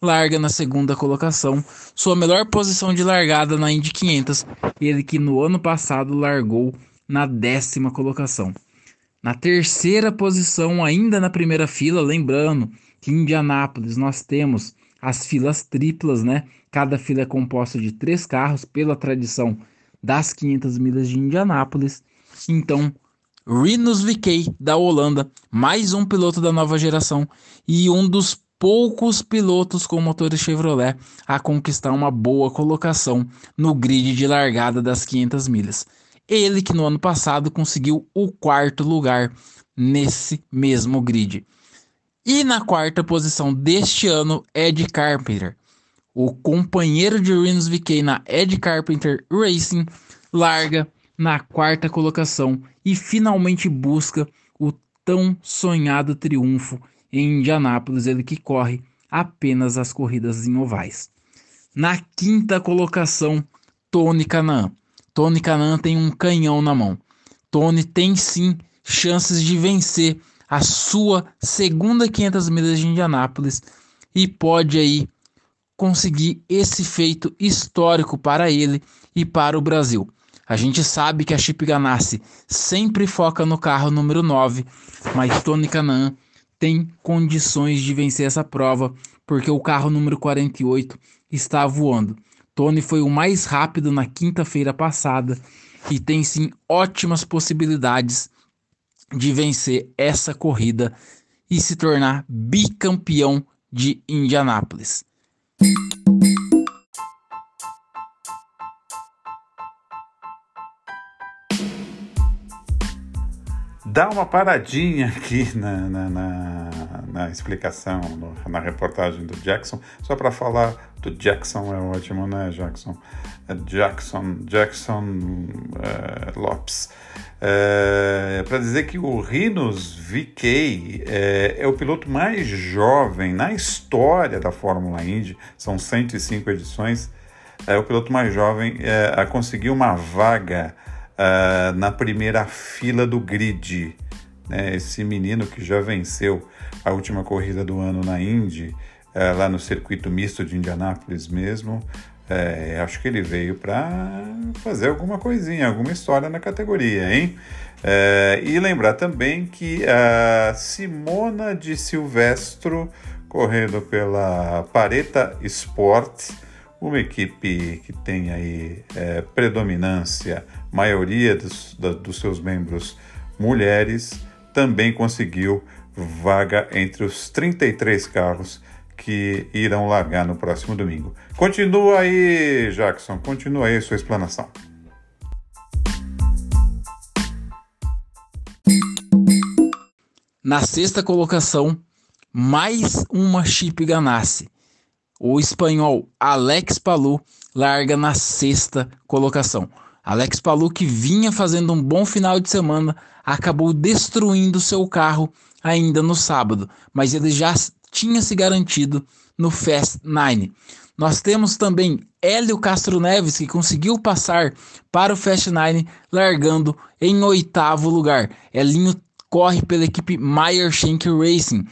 larga na segunda colocação, sua melhor posição de largada na Indy 500, ele que no ano passado largou na décima colocação. Na terceira posição, ainda na primeira fila, lembrando que em Indianápolis nós temos as filas triplas, né? Cada fila é composta de três carros, pela tradição das 500 milhas de Indianápolis. Então, Rinus VK da Holanda, mais um piloto da nova geração e um dos poucos pilotos com motores Chevrolet a conquistar uma boa colocação no grid de largada das 500 milhas. Ele que no ano passado conseguiu o quarto lugar nesse mesmo grid. E na quarta posição deste ano, Ed Carpenter. O companheiro de Rinus VK na Ed Carpenter Racing larga na quarta colocação e finalmente busca o tão sonhado triunfo em Indianápolis, ele que corre apenas as corridas em ovais. Na quinta colocação, Tony Canaan. Tony Canaan tem um canhão na mão. Tony tem sim chances de vencer a sua segunda 500 milhas de Indianápolis e pode aí conseguir esse feito histórico para ele e para o Brasil. A gente sabe que a Chip Ganassi sempre foca no carro número 9, mas Tony Canaan tem condições de vencer essa prova porque o carro número 48 está voando. Tony foi o mais rápido na quinta-feira passada e tem sim ótimas possibilidades de vencer essa corrida e se tornar bicampeão de Indianápolis. Dá uma paradinha aqui na, na, na, na explicação, no, na reportagem do Jackson, só para falar do Jackson, é ótimo, né, Jackson? É Jackson, Jackson uh, Lopes. É, para dizer que o Rinos VK é, é, o piloto mais jovem na história da Fórmula Indy, são 105 edições, é o piloto mais jovem é, a conseguir uma vaga na primeira fila do grid. Né? Esse menino que já venceu a última corrida do ano na Indy, uh, lá no circuito misto de Indianápolis mesmo. É, acho que ele veio para fazer alguma coisinha, alguma história na categoria, hein? É, e lembrar também que a Simona de Silvestro, correndo pela Pareta Sport, uma equipe que tem aí é, predominância maioria dos, da, dos seus membros mulheres, também conseguiu vaga entre os 33 carros que irão largar no próximo domingo. Continua aí, Jackson, continua aí sua explanação. Na sexta colocação, mais uma chip Ganassi. O espanhol Alex Palu larga na sexta colocação. Alex Palu, que vinha fazendo um bom final de semana, acabou destruindo seu carro ainda no sábado, mas ele já tinha se garantido no Fast Nine. Nós temos também Hélio Castro Neves, que conseguiu passar para o Fast Nine, largando em oitavo lugar. Elinho corre pela equipe Meyer Shank Racing.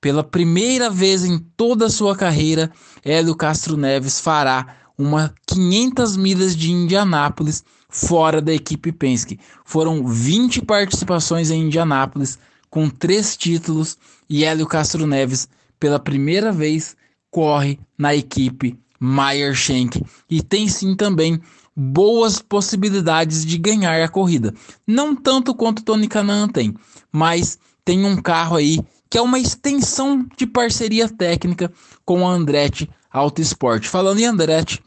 Pela primeira vez em toda a sua carreira, Hélio Castro Neves fará uma 500 milhas de Indianápolis fora da equipe Penske. Foram 20 participações em Indianápolis, com três títulos, e Hélio Castro Neves, pela primeira vez, corre na equipe Meyer Shank e tem sim também boas possibilidades de ganhar a corrida. Não tanto quanto Tony Kanaan tem, mas tem um carro aí que é uma extensão de parceria técnica com a Andretti Auto Sport. Falando em Andretti,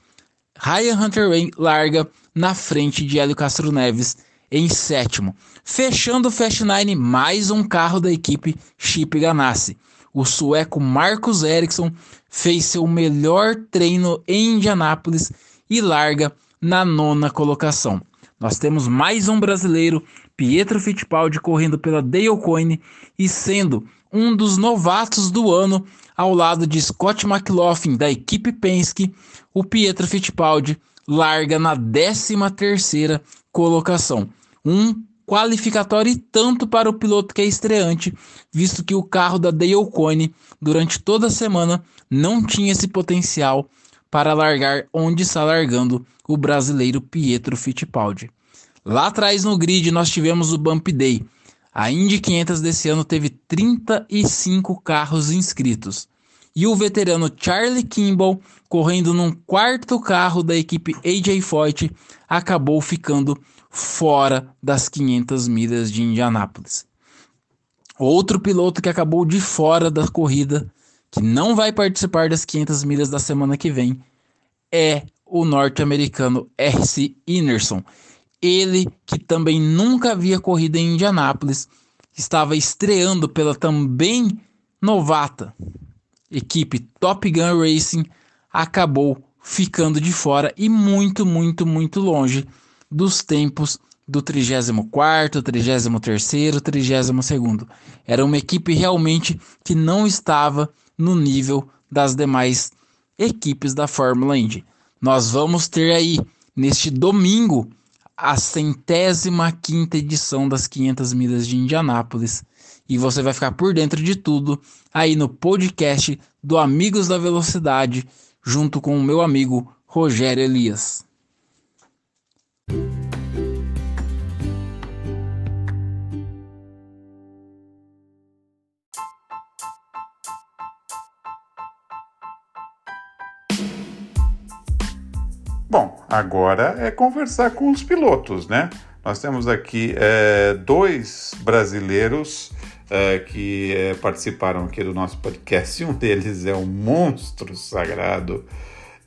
Ryan Hunter larga na frente de Hélio Castro Neves em sétimo. Fechando o Fast Nine, mais um carro da equipe Chip Ganassi. O sueco Marcus Ericsson fez seu melhor treino em Indianápolis e larga na nona colocação. Nós temos mais um brasileiro, Pietro Fittipaldi, correndo pela Dale Coyne e sendo um dos novatos do ano ao lado de Scott McLaughlin da equipe Penske, o Pietro Fittipaldi larga na 13ª colocação. Um qualificatório e tanto para o piloto que é estreante, visto que o carro da Dale Coyne durante toda a semana não tinha esse potencial para largar onde está largando o brasileiro Pietro Fittipaldi. Lá atrás no grid nós tivemos o Bump Day, a Indy 500 desse ano teve 35 carros inscritos. E o veterano Charlie Kimball, correndo num quarto carro da equipe AJ Foyt, acabou ficando fora das 500 milhas de Indianápolis. Outro piloto que acabou de fora da corrida, que não vai participar das 500 milhas da semana que vem, é o norte-americano R.C. Inerson, ele, que também nunca havia corrido em Indianápolis, estava estreando pela também novata equipe Top Gun Racing, acabou ficando de fora e muito, muito, muito longe dos tempos do 34, 33, 32. Era uma equipe realmente que não estava no nível das demais equipes da Fórmula Indy. Nós vamos ter aí neste domingo a centésima quinta edição das 500 milhas de Indianápolis. E você vai ficar por dentro de tudo aí no podcast do Amigos da Velocidade, junto com o meu amigo Rogério Elias. Bom, agora é conversar com os pilotos, né? Nós temos aqui é, dois brasileiros é, que é, participaram aqui do nosso podcast. Um deles é um monstro sagrado,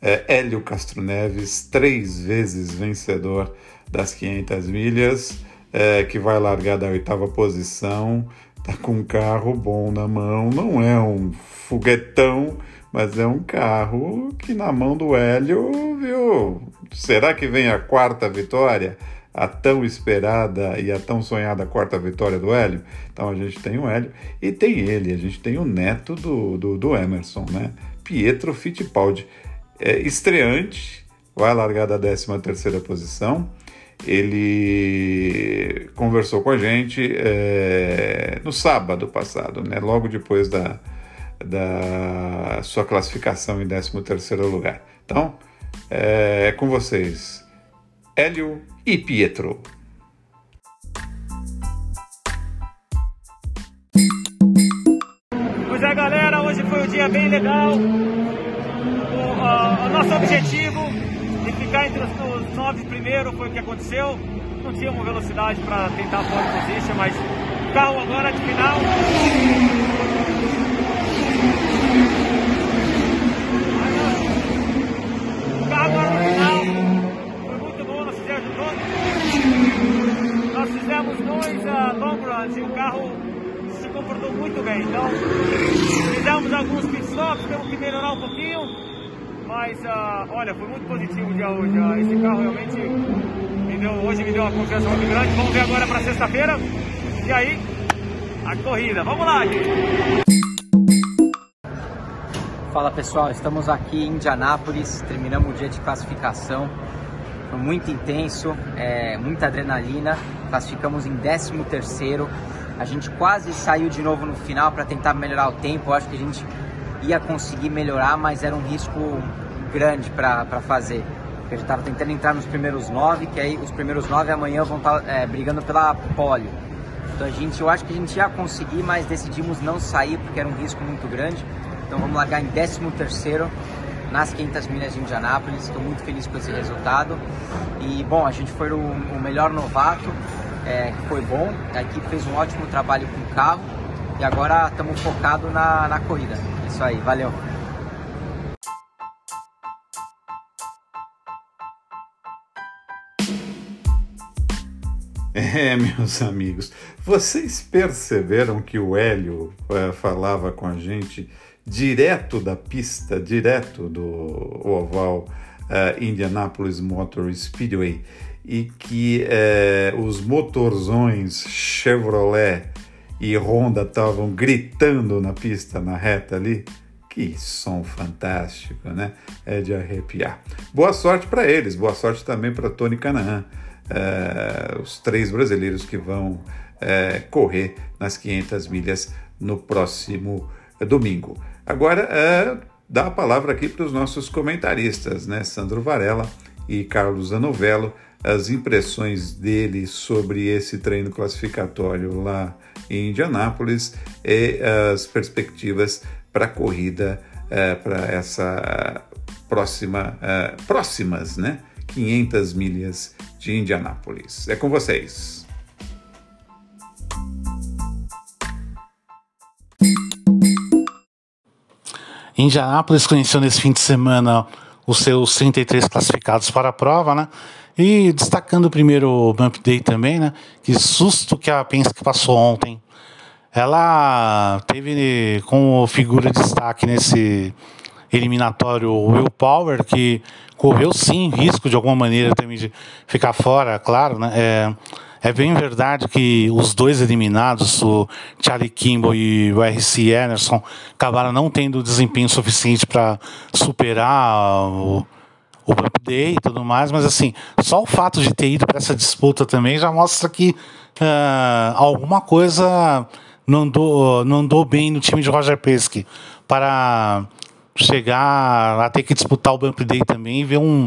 é, Hélio Castro Neves, três vezes vencedor das 500 milhas, que vai largar da oitava posição. Tá com um carro bom na mão, não é um foguetão, mas é um carro que na mão do Hélio, viu? Será que vem a quarta vitória? A tão esperada e a tão sonhada quarta vitória do Hélio? Então a gente tem o Hélio e tem ele, a gente tem o neto do, do, do Emerson, né? Pietro Fittipaldi. É, estreante, vai largar da 13 terceira posição. Ele conversou com a gente é, no sábado passado, né? Logo depois da, da sua classificação em 13º lugar. Então, é, é com vocês, Hélio e Pietro. Pois é, galera, hoje foi um dia bem legal. O, a, o nosso objetivo de ficar entre os, os nove primeiro foi o que aconteceu. Não tinha uma velocidade para tentar a pole position, mas o carro agora de final. O carro agora de final. Nós fizemos dois ah, uh, runs e o carro se comportou muito bem. Então, fizemos alguns pit stops, temos que melhorar um pouquinho. Mas, uh, olha, foi muito positivo o dia hoje. Uh, esse carro realmente me deu, hoje me deu uma confiança muito grande. Vamos ver agora para sexta-feira. E aí, a corrida. Vamos lá, gente. Fala pessoal, estamos aqui em Indianápolis, terminamos o dia de classificação foi muito intenso, é, muita adrenalina. Classificamos em 13 terceiro. A gente quase saiu de novo no final para tentar melhorar o tempo. Eu acho que a gente ia conseguir melhorar, mas era um risco grande para fazer. A gente estava tentando entrar nos primeiros nove, que aí os primeiros nove amanhã vão estar tá, é, brigando pela pole. Então a gente, eu acho que a gente ia conseguir, mas decidimos não sair porque era um risco muito grande. Então vamos largar em 13 terceiro nas 500 milhas de Indianápolis. Estou muito feliz com esse resultado. E bom, a gente foi o, o melhor novato, é, foi bom. A equipe fez um ótimo trabalho com o carro e agora estamos focados na, na corrida. Isso aí, valeu. É, meus amigos, vocês perceberam que o Hélio é, falava com a gente direto da pista, direto do oval uh, Indianapolis Motor Speedway e que uh, os motorzões Chevrolet e Honda estavam gritando na pista, na reta ali. Que som fantástico, né? É de arrepiar. Boa sorte para eles, boa sorte também para Tony Canaan, uh, os três brasileiros que vão correr nas 500 milhas no próximo domingo. Agora, é, dá a palavra aqui para os nossos comentaristas, né? Sandro Varela e Carlos Anovello, as impressões dele sobre esse treino classificatório lá em Indianápolis e as perspectivas para a corrida é, para essa próxima, é, próximas, né? 500 milhas de Indianápolis. É com vocês. Indianápolis conheceu nesse fim de semana os seus 33 classificados para a prova, né? E destacando primeiro o Bump Day também, né? Que susto que a Penske passou ontem. Ela teve como figura de destaque nesse eliminatório o Will Power, que correu sim risco de alguma maneira também de ficar fora, claro, né? É, é bem verdade que os dois eliminados, o Charlie Kimball e o R.C. Anderson, acabaram não tendo desempenho suficiente para superar o, o Bump Day e tudo mais, mas assim, só o fato de ter ido para essa disputa também já mostra que uh, alguma coisa não andou, não andou bem no time de Roger Pesky para chegar a ter que disputar o Bump Day também e ver um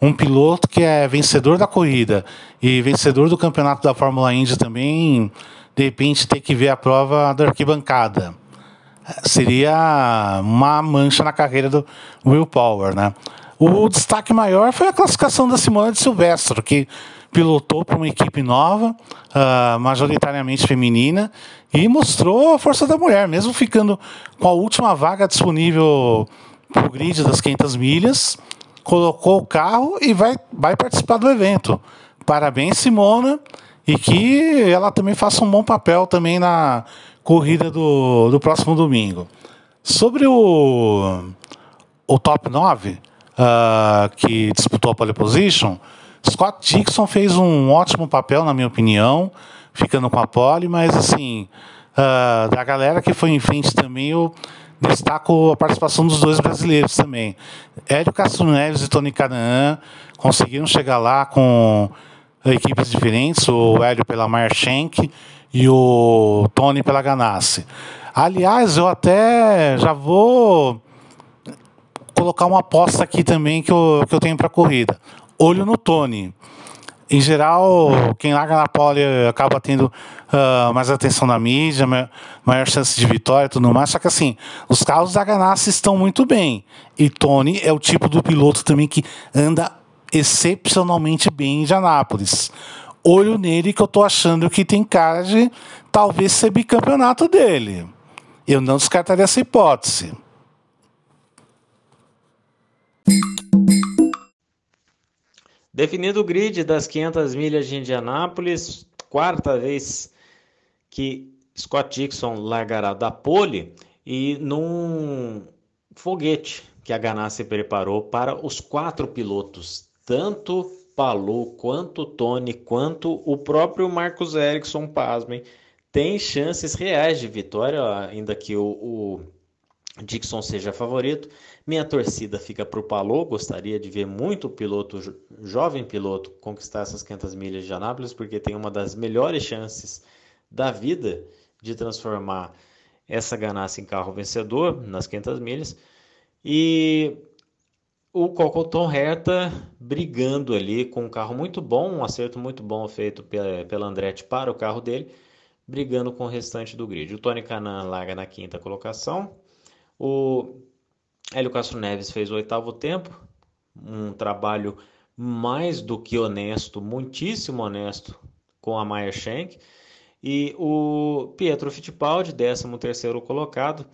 um piloto que é vencedor da corrida e vencedor do campeonato da Fórmula Indy também, de repente ter que ver a prova da arquibancada. Seria uma mancha na carreira do Will Power, né? O destaque maior foi a classificação da Simone de Silvestro, que pilotou para uma equipe nova, uh, majoritariamente feminina, e mostrou a força da mulher, mesmo ficando com a última vaga disponível para o grid das 500 milhas colocou o carro e vai, vai participar do evento. Parabéns, Simona, e que ela também faça um bom papel também na corrida do, do próximo domingo. Sobre o, o top 9, uh, ah, que disputou a pole position, Scott Dixon fez um ótimo papel, na minha opinião, ficando com a pole, mas assim, uh, da galera que foi em frente também, eu destaco a participação dos dois brasileiros também. Hélio Castro Neves e Tony Canaan conseguiram chegar lá com equipes diferentes, o Hélio pela Meyer Schenck e o Tony pela Ganassi. Aliás, eu até já vou colocar uma aposta aqui também que eu, que eu tenho para a corrida. Olho no Tony em geral, quem larga na pole acaba tendo uh, mais atenção na mídia, maior chance de vitória e tudo mais. Só que assim, os carros da Ganassi estão muito bem. E Tony é o tipo do piloto também que anda excepcionalmente bem em Indianápolis. Olho nele que eu tô achando que tem cara de talvez ser bicampeonato dele. Eu não descartaria essa hipótese. Definido o grid das 500 milhas de Indianápolis, quarta vez que Scott Dixon largará da pole e num foguete que a Ganassi preparou para os quatro pilotos, tanto Palu, quanto Tony, quanto o próprio Marcos Ericsson, pasmem, tem chances reais de vitória, ainda que o, o Dixon seja favorito. Minha torcida fica para o Palou. Gostaria de ver muito o piloto, jovem piloto, conquistar essas 500 milhas de Anápolis, porque tem uma das melhores chances da vida de transformar essa ganância em carro vencedor nas 500 milhas. E o Cocoton Herta brigando ali com um carro muito bom, um acerto muito bom feito pela Andretti para o carro dele, brigando com o restante do grid. O Tony Canan larga na quinta colocação. O Hélio Castro Neves fez o oitavo tempo, um trabalho mais do que honesto, muitíssimo honesto com a Meyer Shank. E o Pietro Fittipaldi, 13 terceiro colocado,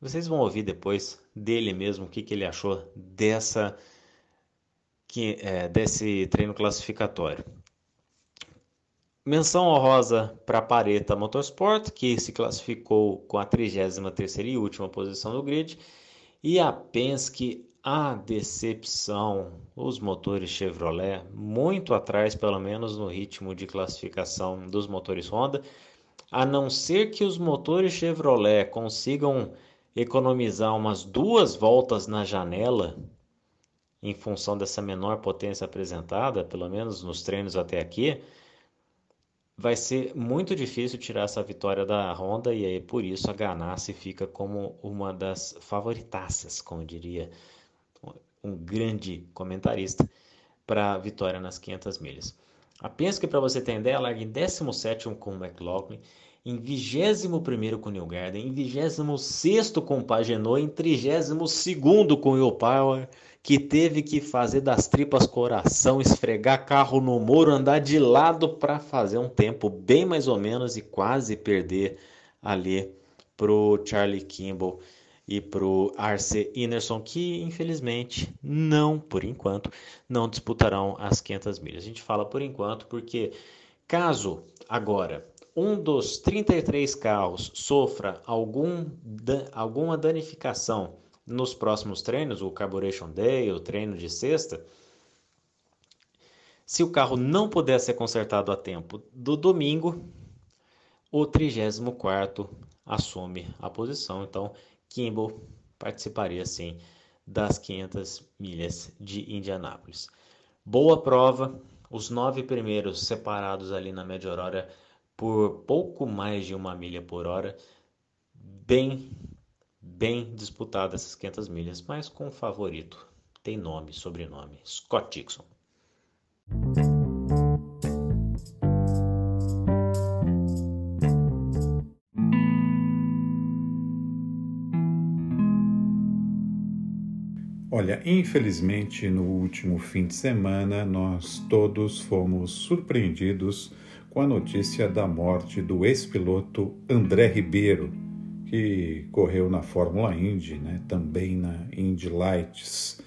vocês vão ouvir depois dele mesmo o que, que ele achou dessa, que, é, desse treino classificatório. Menção honrosa para a Pareta Motorsport, que se classificou com a 33ª e última posição do grid, e a Penske, a decepção, os motores Chevrolet muito atrás, pelo menos no ritmo de classificação dos motores Honda, a não ser que os motores Chevrolet consigam economizar umas duas voltas na janela em função dessa menor potência apresentada, pelo menos nos treinos até aqui, vai ser muito difícil tirar essa vitória da Honda e aí por isso a Ganassi fica como uma das favoritaças, como diria um grande comentarista, para a vitória nas 500 milhas. A Penske, para você ter ideia, larga em 17 com o McLaughlin, em 21 com o New Garden, em 26 com o Pagenot, em 32 com o Will Power, que teve que fazer das tripas coração, esfregar carro no muro, andar de lado para fazer um tempo bem mais ou menos e quase perder ali pro Charlie Kimball e pro Arce Inerson, que infelizmente não, por enquanto, não disputarão as 500 milhas. A gente fala por enquanto porque caso agora um dos 33 carros sofra algum, alguma danificação nos próximos treinos, o Carburation Day, o treino de sexta, se o carro não puder ser consertado a tempo do domingo, o 34 assume a posição. Então, Kimball participaria sim das 500 milhas de Indianápolis. Boa prova, os nove primeiros separados ali na média horária por pouco mais de uma milha por hora, bem, bem disputada essas 500 milhas, mas com um favorito. Tem nome, sobrenome, Scott Dixon. Olha, infelizmente no último fim de semana nós todos fomos surpreendidos com a notícia da morte do ex-piloto André Ribeiro, que correu na Fórmula Indy, né, também na Indy Lights.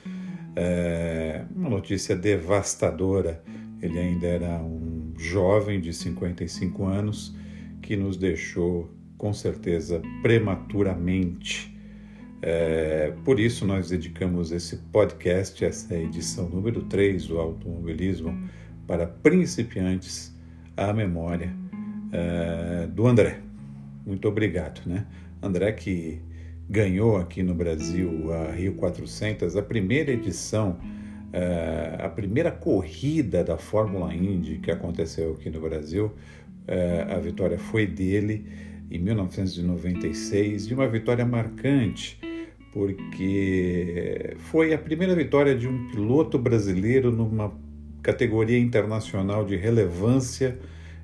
É uma notícia devastadora. Ele ainda era um jovem de 55 anos que nos deixou, com certeza, prematuramente. É, por isso, nós dedicamos esse podcast, essa edição número 3 do Automobilismo, para principiantes à memória uh, do André. Muito obrigado, né? André que ganhou aqui no Brasil a Rio 400, a primeira edição, uh, a primeira corrida da Fórmula Indy que aconteceu aqui no Brasil. Uh, a vitória foi dele em 1996 e uma vitória marcante porque foi a primeira vitória de um piloto brasileiro numa categoria internacional de relevância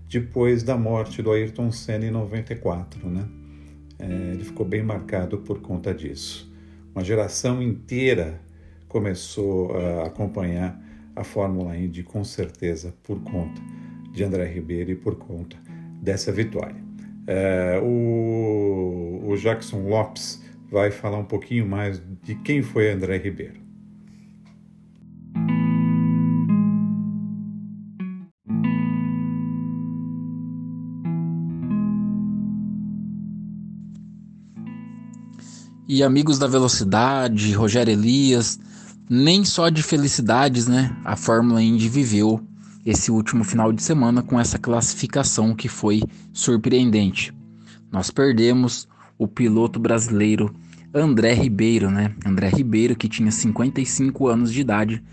depois da morte do Ayrton Senna em 94, né? É, ele ficou bem marcado por conta disso. Uma geração inteira começou a acompanhar a Fórmula Indy com certeza por conta de André Ribeiro e por conta dessa vitória. É, o, o Jackson Lopes vai falar um pouquinho mais de quem foi André Ribeiro. E amigos da velocidade, Rogério Elias, nem só de felicidades, né? A Fórmula Indy viveu esse último final de semana com essa classificação que foi surpreendente. Nós perdemos o piloto brasileiro André Ribeiro, né? André Ribeiro, que tinha 55 anos de idade,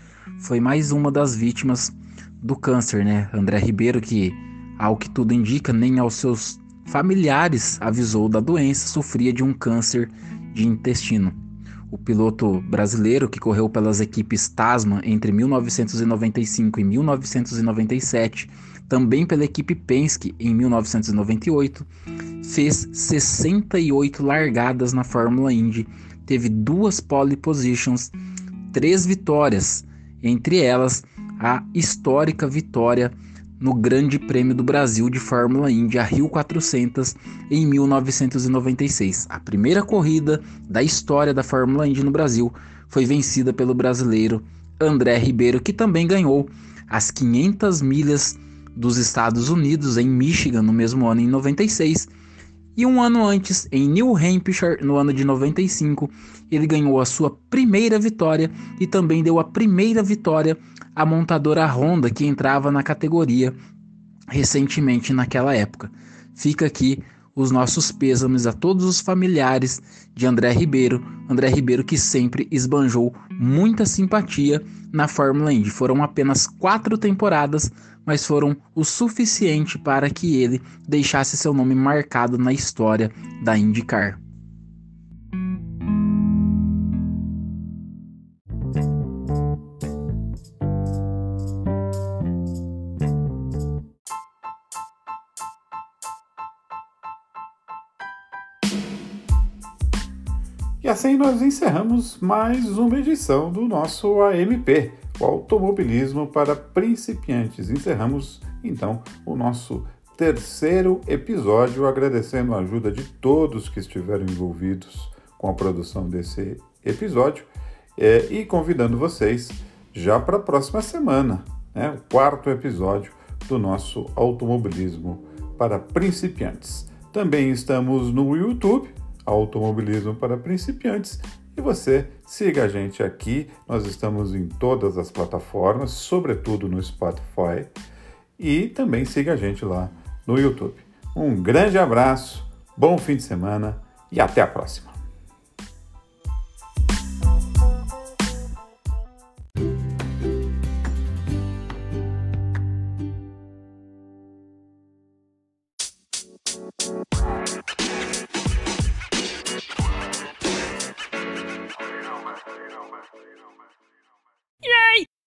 foi mais uma das vítimas do câncer, né? André Ribeiro, que, ao que tudo indica, nem aos seus familiares avisou da doença, sofria de um câncer de intestino. O piloto brasileiro que correu pelas equipes Tasman entre 1995 e 1997, também pela equipe Penske em 1998, fez 68 largadas na Fórmula Indy, teve duas pole positions, três vitórias, entre elas a histórica vitória no Grande Prêmio do Brasil de Fórmula Indy, a Rio 400, em 1996. A primeira corrida da história da Fórmula Indy no Brasil foi vencida pelo brasileiro André Ribeiro, que também ganhou as 500 milhas dos Estados Unidos em Michigan no mesmo ano em 96. E um ano antes, em New Hampshire, no ano de 95, ele ganhou a sua primeira vitória e também deu a primeira vitória à montadora Honda, que entrava na categoria recentemente naquela época. Fica aqui os nossos pêsames a todos os familiares de André Ribeiro, André Ribeiro que sempre esbanjou muita simpatia na Fórmula Indy. Foram apenas quatro temporadas, mas foram o suficiente para que ele deixasse seu nome marcado na história da IndyCar. E assim nós encerramos mais uma edição do nosso AMP, o Automobilismo para Principiantes. Encerramos então o nosso terceiro episódio, agradecendo a ajuda de todos que estiveram envolvidos com a produção desse episódio é, e convidando vocês já para a próxima semana, né, o quarto episódio do nosso Automobilismo para Principiantes. Também estamos no YouTube, Automobilismo para Principiantes, e você siga a gente aqui. Nós estamos em todas as plataformas, sobretudo no Spotify, e também siga a gente lá no YouTube. Um grande abraço, bom fim de semana e até a próxima.